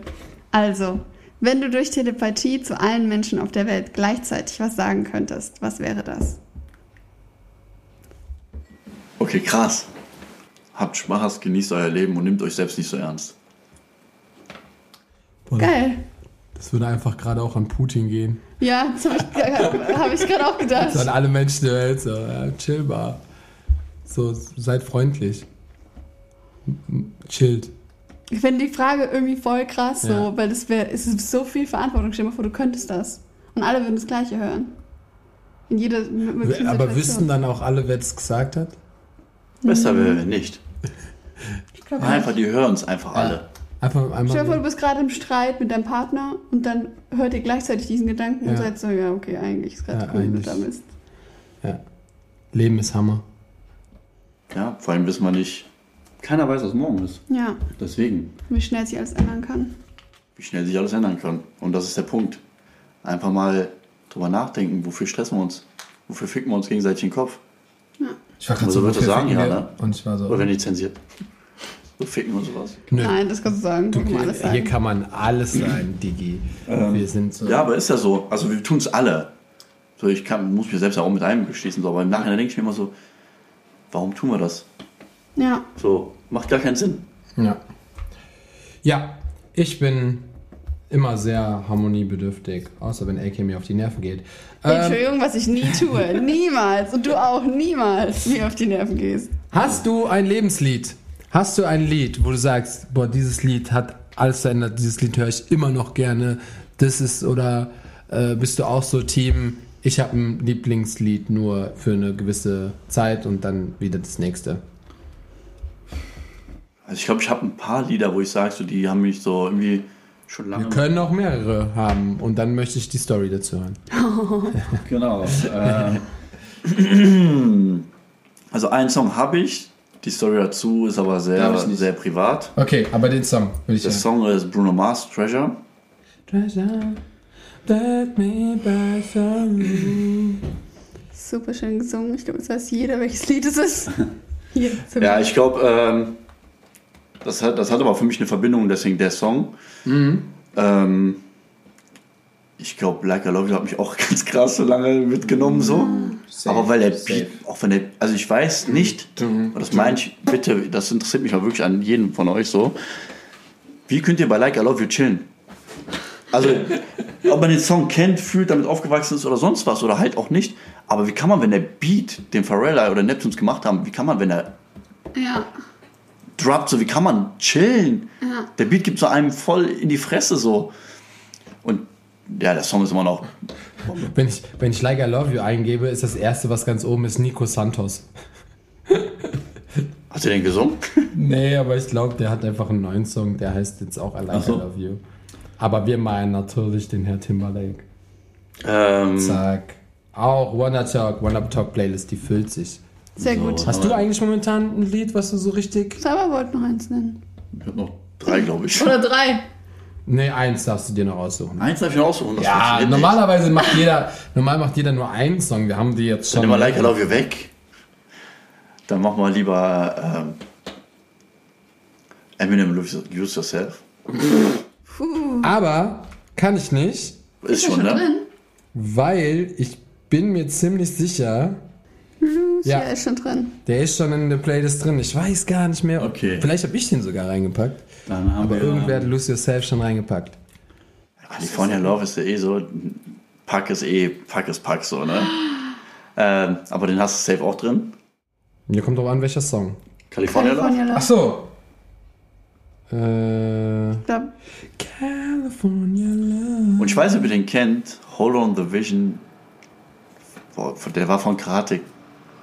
Also, wenn du durch Telepathie zu allen Menschen auf der Welt gleichzeitig was sagen könntest, was wäre das? Okay, krass. Habt Spaß, genießt euer Leben und nehmt euch selbst nicht so ernst. Boah, Geil. Das würde einfach gerade auch an Putin gehen. Ja, das habe ich, [LAUGHS] hab ich gerade auch So an gedacht. alle Menschen der Welt, so, ja, chillbar. So, seid freundlich. Chillt. Ich finde die Frage irgendwie voll krass, so, Ja. weil das wäre, es ist so viel Verantwortung. Stell dir mal vor, du könntest das. Und alle würden das Gleiche hören. In jeder Aber Situation. wissen dann auch alle, wer es gesagt hat? Besser Mhm. wäre nicht. Ich glaub Einfach, die hören es einfach alle. Einfach Stell dir vor, du einmal. bist gerade im Streit mit deinem Partner und dann hört ihr gleichzeitig diesen Gedanken und Ja. seid so, ja, okay, eigentlich ist gerade Ja, cool, mit da bist. Ja. Leben ist Hammer. Ja, vor allem wissen wir nicht, keiner weiß, was morgen ist. Ja, Deswegen, wie schnell sich alles ändern kann. wie schnell sich alles ändern kann. Und das ist der Punkt. Einfach mal drüber nachdenken, wofür stressen wir uns? Wofür ficken wir uns gegenseitig den Kopf? Ich war gerade Also würde sagen, ja, ne? Und ich war so, Oder wenn die zensiert. So ficken und sowas. Nö. Nein, das kannst du sagen. Du, kann alles Hier sagen. kann man alles sein, Digi. Wir sind so. Ja, aber ist ja so. Also wir tun es alle. So, ich kann, muss mir selbst auch mit einbeschließen, so, aber im Nachhinein denke ich mir immer so, warum tun wir das? Ja, So, macht gar keinen Sinn. Ja. Ja, ich bin immer sehr harmoniebedürftig, außer wenn AK mir auf die Nerven geht. Ähm, Entschuldigung, was ich nie tue. [LAUGHS] niemals. Und du auch niemals mir auf die Nerven gehst. hast du ein Lebenslied? Hast du ein Lied, wo du sagst, boah, dieses Lied hat alles verändert, dieses Lied höre ich immer noch gerne. Das ist, oder äh, bist du auch so Team, ich habe ein Lieblingslied nur für eine gewisse Zeit und dann wieder das nächste? Also ich glaube, ich habe ein paar Lieder, wo ich sage, so, die haben mich so irgendwie schon lange. Wir können auch mehrere haben und dann möchte ich die Story dazu hören. [LAUGHS] Genau. äh, [CLEARS THROAT] also einen Song habe ich. Die Story dazu ist aber sehr, sehr privat. okay, aber den Song will ich Der ja. Song ist Bruno Mars, Treasure. Treasure, let me buy some. Super schön gesungen. Ich glaube, jetzt weiß jeder, welches Lied es ist. [LAUGHS] Hier, Ja, ich glaube, ähm, das, hat, das hat aber für mich eine Verbindung, deswegen der Song. Ähm, ich glaube, Like I Love You hat mich auch [LAUGHS] ganz krass so lange mitgenommen, so. Safe, aber weil der safe. Beat, auch wenn der, also ich weiß nicht, und das meine ich, bitte, das interessiert mich auch wirklich an jeden von euch so. Wie könnt ihr bei Like I Love You chillen? Also, [LAUGHS] ob man den Song kennt, fühlt, damit aufgewachsen ist oder sonst was oder halt auch nicht. Aber wie kann man, wenn der Beat, den Pharrell oder Neptunes gemacht haben, wie kann man, wenn er Ja, droppt, so wie kann man chillen? Ja. Der Beat gibt so einem voll in die Fresse so. Und ja, der Song ist immer noch. Wenn ich, wenn ich Like I Love You eingebe, ist das erste, was ganz oben ist, Nico Santos. [LAUGHS] Hat er den gesungen? [LAUGHS] Nee, aber ich glaube, der hat einfach einen neuen Song, der heißt jetzt auch I Like so. I Love You. Aber wir meinen natürlich den Herr Timberlake. Ähm, Zack. Auch Wanna Talk, Wanna Talk Playlist, die füllt sich. Sehr So. gut. Hast du eigentlich momentan ein Lied, was du so richtig. Salva wollte noch eins nennen. ich hab noch drei, glaube ich. Oder drei. Nee, eins darfst du dir noch aussuchen. Eins darf ich noch aussuchen. das Ja, normalerweise macht jeder, normal macht jeder nur einen Song. Wir haben die jetzt Dann schon. nehmen wir Like Love You weg. Dann machen wir lieber ähm, Eminem Lose Use Yourself. Aber kann ich nicht, Ist er schon, ne? drin? Weil ich bin mir ziemlich sicher, Ja, Ja. ist schon drin. der ist schon in der Playlist drin. Ich weiß gar nicht mehr. Okay. Vielleicht habe ich den sogar reingepackt. Dann haben Aber wir irgendwer hat Lose Yourself schon reingepackt. California Love ist ja eh so. Pack ist eh, Pack ist Pack so, ne? ähm, aber den hast du safe auch drin. Mir kommt drauf an, welcher Song. California, California Love? Love. Ach so. Äh, Ich glaub, California Love. Und ich weiß nicht, ob ihr den kennt. Hold on the Vision. Boah, der war von Karate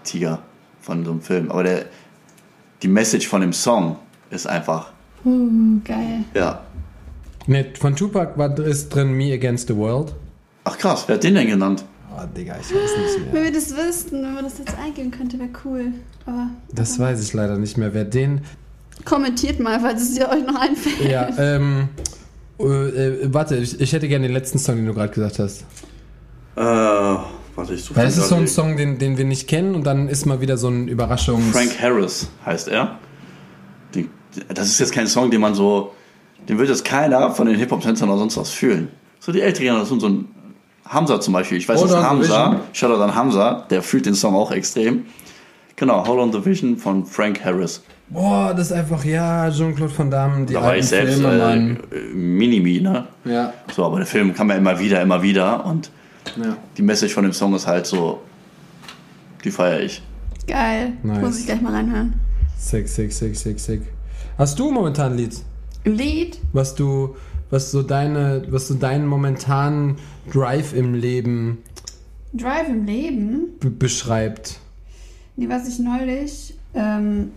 Tiger, von so einem Film. Aber der, die Message von dem Song ist einfach, uh, geil. ja. Ne, von Tupac war, ist drin Me Against the World. Ach krass, wer hat den denn genannt? Oh, Digga, ich weiß nicht mehr. Wenn wir das wüssten, wenn wir das jetzt eingeben könnte, wäre cool. Aber Das weiß ich leider nicht mehr, wer den. kommentiert mal, falls es dir euch noch einfällt. Ja, ähm. Äh, äh, warte, ich, ich hätte gerne den letzten Song, den du gerade gesagt hast. Äh, warte, ich suche Weil den ist so ein. Song, den, den wir nicht kennen und dann ist mal wieder so ein Überraschungs... Frank Harris heißt er. Den, das ist jetzt kein Song, den man so, den wird jetzt keiner von den Hip-Hop-Tänzern oder sonst was fühlen. So die ältere Generation, so ein Hamza zum Beispiel. Ich weiß, Hold dass the Hamza. Shoutout an Hamza, der fühlt den Song auch extrem. Genau, Hold on the Vision von Frank Harris. Boah, das ist einfach, ja, Jean-Claude Van Damme, die Da war ich selbst Filme, äh, Minimi, ne? Ja, So, aber der Film kam ja immer wieder, immer wieder und ja. die Message von dem Song ist halt so, die feiere ich. Geil. Nice. Muss ich gleich mal reinhören. Sick, sick, sick, sick, sick. Hast du momentan ein Lied, Lied? was du, was so deine, was so deinen momentanen Drive im Leben Drive im Leben? be beschreibt? Nee, was ich neulich ähm,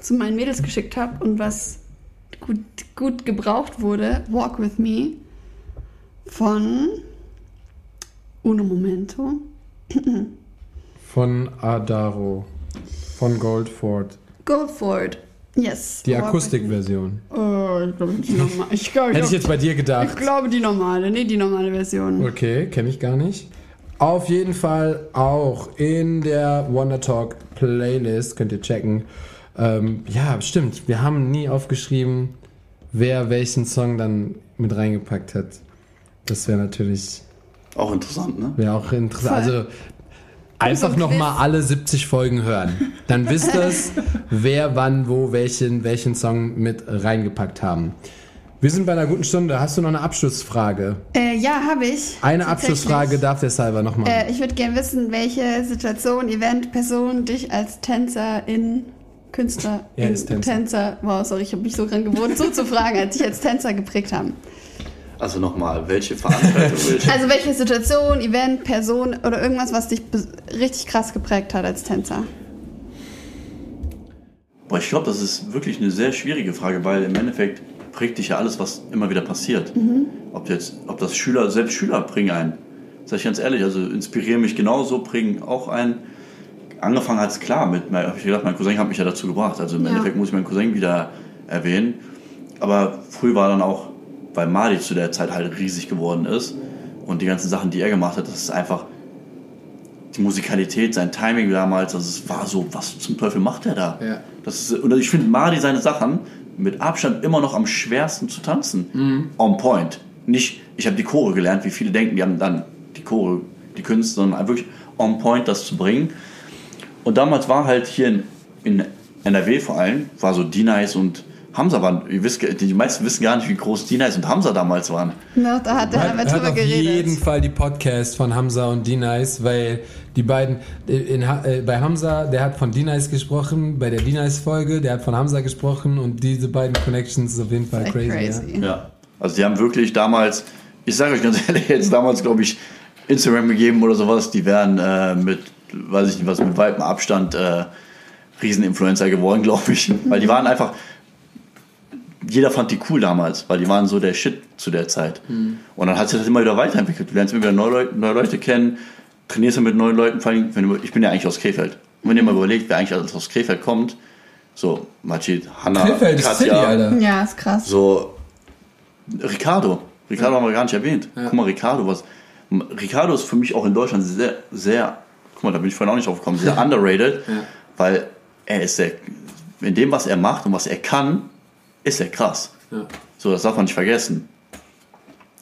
zu meinen Mädels geschickt habe und was gut, gut gebraucht wurde, Walk With Me von Uno Momento. Von Adaro. Von Goldford. Goldford. Yes. Die Me. Akustikversion. Oh, ich glaube, die normale. Ich, glaub, ich, Hätte ich jetzt bei dir ich gedacht. glaube, die normale. Nee, die normale Version. Okay, kenne ich gar nicht. Auf jeden Fall auch in der Wonder Talk Playlist könnt ihr checken. Ähm, ja, stimmt. Wir haben nie aufgeschrieben, wer welchen Song dann mit reingepackt hat. Das wäre natürlich Auch interessant, ne? wäre auch interessant. Voll. Also einfach ein noch Quiz. mal alle 70 Folgen hören. Dann wisst ihr [LAUGHS] wer wann wo welchen welchen Song mit reingepackt haben. Wir sind bei einer guten Stunde. Hast du noch eine Abschlussfrage? Äh, ja, habe ich. Eine. Abschlussfrage darf der Salva noch machen. Äh, ich würde gerne wissen, welche Situation, Event, Person dich als Tänzerin, Künstler, Er in, ist Tänzer. Tänzer, wow, sorry, ich habe mich so dran gewohnt, so zu fragen, als dich als Tänzer geprägt haben. Also nochmal, welche Veranstaltung [LAUGHS] welche? Also welche Situation, Event, Person oder irgendwas, was dich richtig krass geprägt hat als Tänzer? Boah, ich glaube, das ist wirklich eine sehr schwierige Frage, weil im Endeffekt prägt dich ja alles, was immer wieder passiert. Ob jetzt, ob das Schüler, selbst Schüler bringen einen. Sag ich ganz ehrlich, also inspirieren mich genauso, bringen auch einen. Angefangen hat es klar mit, habe ich gedacht, mein Cousin hat mich ja dazu gebracht. Also im Ja. Endeffekt muss ich meinen Cousin wieder erwähnen. Aber früh war dann auch, weil Mali zu der Zeit halt riesig geworden ist und die ganzen Sachen, die er gemacht hat, das ist einfach die Musikalität, sein Timing damals, also es war so, was zum Teufel macht er da? Ja. Das ist, und ich finde Mali seine Sachen mit Abstand immer noch am schwersten zu tanzen. On point. Nicht, ich habe die Chore gelernt, wie viele denken, die haben dann die Chore, die Künste, sondern wirklich on point das zu bringen. Und damals war halt hier in, in NRW vor allem, war so D-Nice und Hamza waren, ihr wisst, die meisten wissen gar nicht, wie groß D-Nice und Hamza damals waren. Noch, da hat er hört drüber auf geredet. jeden Fall die Podcast von Hamza und D-Nice, weil die beiden, äh, in, Ha- äh, bei Hamza, der hat von D-Nice gesprochen, bei der D-Nice-Folge, der hat von Hamza gesprochen und diese beiden Connections ist auf jeden Fall crazy. crazy. Ja. Also die haben wirklich damals, ich sage euch ganz ehrlich, jetzt damals glaube ich Instagram gegeben oder sowas, die wären äh, mit, weiß ich nicht was, mit weitem Abstand äh, Rieseninfluencer geworden, glaube ich. Weil die waren einfach, jeder fand die cool damals, weil die waren so der Shit zu der Zeit. Und dann hat sich das immer wieder weiterentwickelt. Du lernst immer wieder neue Leute, neue Leute kennen, trainierst dann mit neuen Leuten, vor allem, wenn du, ich bin ja eigentlich aus Krefeld. Und wenn ihr mal überlegt, wer eigentlich alles aus Krefeld kommt, so Majid, Hanna, Krefeld ist City, Alter. Ja, ist krass. so, Ricardo. Ricardo haben wir gar nicht erwähnt. Guck mal, Ricardo, was. Ricardo ist für mich auch in Deutschland sehr, sehr, guck mal, da bin ich vorhin auch nicht drauf gekommen, sehr [LAUGHS] underrated, weil er ist sehr, in dem, was er macht und was er kann, ist er krass. Ja. So, das darf man nicht vergessen.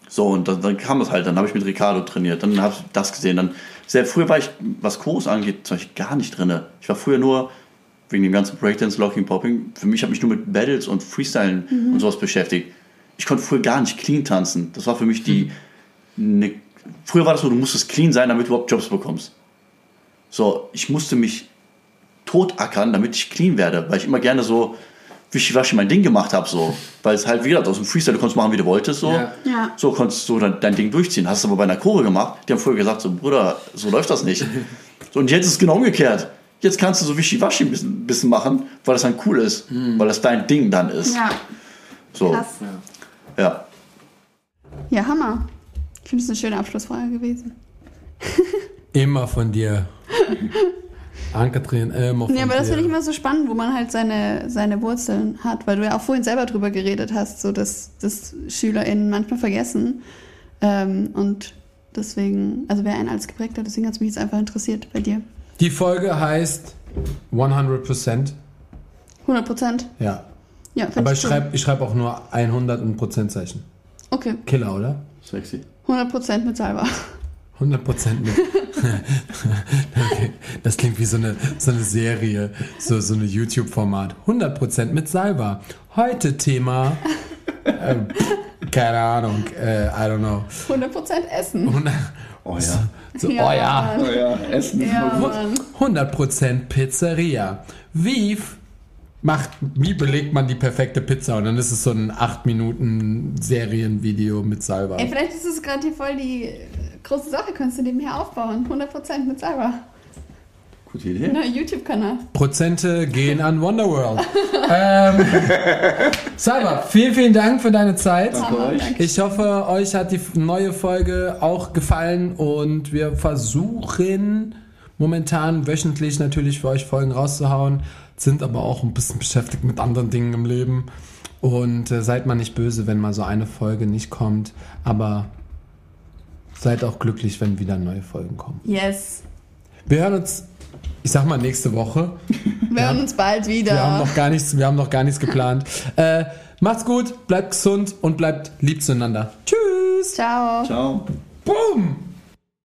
So, und dann, dann kam es halt, dann habe ich mit Ricardo trainiert, dann habe ich das gesehen. Dann, sehr früher war ich, was Kurs angeht, zum Beispiel gar nicht drin. Ich war früher nur wegen dem ganzen Breakdance, Locking, Popping. Für mich habe ich nur mit Battles und Freestylen und sowas beschäftigt. Ich konnte früher gar nicht clean tanzen. Das war für mich die. Ne, früher war das so, du musstest clean sein, damit du überhaupt Jobs bekommst. So, ich musste mich totackern, damit ich clean werde, weil ich immer gerne so wischiwaschi mein Ding gemacht habe, so. Weil es halt, wie gesagt, aus dem Freestyle, du konntest machen, wie du wolltest, so. Ja. Ja. So konntest du dein, dein Ding durchziehen. Hast es aber bei einer Chore gemacht, die haben früher gesagt, so, Bruder, so läuft das nicht. [LAUGHS] so, und jetzt ist es genau umgekehrt. Jetzt kannst du so wischiwaschi ein bisschen, bisschen machen, weil das dann cool ist, weil das dein Ding dann ist. Ja, so, krass. ja. Ja, Hammer. Ich finde es eine schöne Abschlussfrage gewesen. Immer von dir. [LAUGHS] Ankatrin, immer von Ja, aber das finde ich immer so spannend, wo man halt seine, seine Wurzeln hat, weil du ja auch vorhin selber drüber geredet hast, so dass, dass SchülerInnen manchmal vergessen. Ähm, und deswegen, also wer einen als geprägt hat, deswegen hat es mich jetzt einfach interessiert bei dir. Die Folge heißt 100%. 100 Prozent? Ja. Ja, Aber ich schreibe ich schreib auch nur 100 und Prozentzeichen. Okay, Killer, oder? Sexy. 100 Prozent mit Salva. 100 Prozent mit. [LAUGHS] okay. Das klingt wie so eine, so eine Serie, so, so eine YouTube-Format. 100 Prozent mit Salva. Heute Thema. Äh, keine Ahnung, äh, I don't know. 100 Prozent Essen. 100, Oh ja. so, oh ja. Mann. ja, Essen. Ja, Mann. 100% Pizzeria. Wie macht, wie belegt man die perfekte Pizza? Und dann ist es so ein 8 Minuten Serienvideo mit Salva. Ey, vielleicht ist es gerade hier voll die große Sache, könntest du nebenher aufbauen. 100 Prozent mit Salva. Gute Idee. Neuer YouTube-Kanal. Prozente gehen an Wonderworld. [LAUGHS] ähm, Salva, vielen, vielen Dank für deine Zeit. Hammer, euch. danke. Ich hoffe, euch hat die neue Folge auch gefallen und wir versuchen momentan wöchentlich natürlich für euch Folgen rauszuhauen, sind aber auch ein bisschen beschäftigt mit anderen Dingen im Leben. Und äh, seid mal nicht böse, wenn mal so eine Folge nicht kommt, aber seid auch glücklich, wenn wieder neue Folgen kommen. Yes. Wir hören uns, ich sag mal, nächste Woche. [LAUGHS] Wir hören uns bald wieder. Wir haben noch gar nichts, wir haben noch gar nichts geplant. [LAUGHS] Äh, macht's gut, bleibt gesund und bleibt lieb zueinander. Tschüss. Ciao. Ciao. Boom.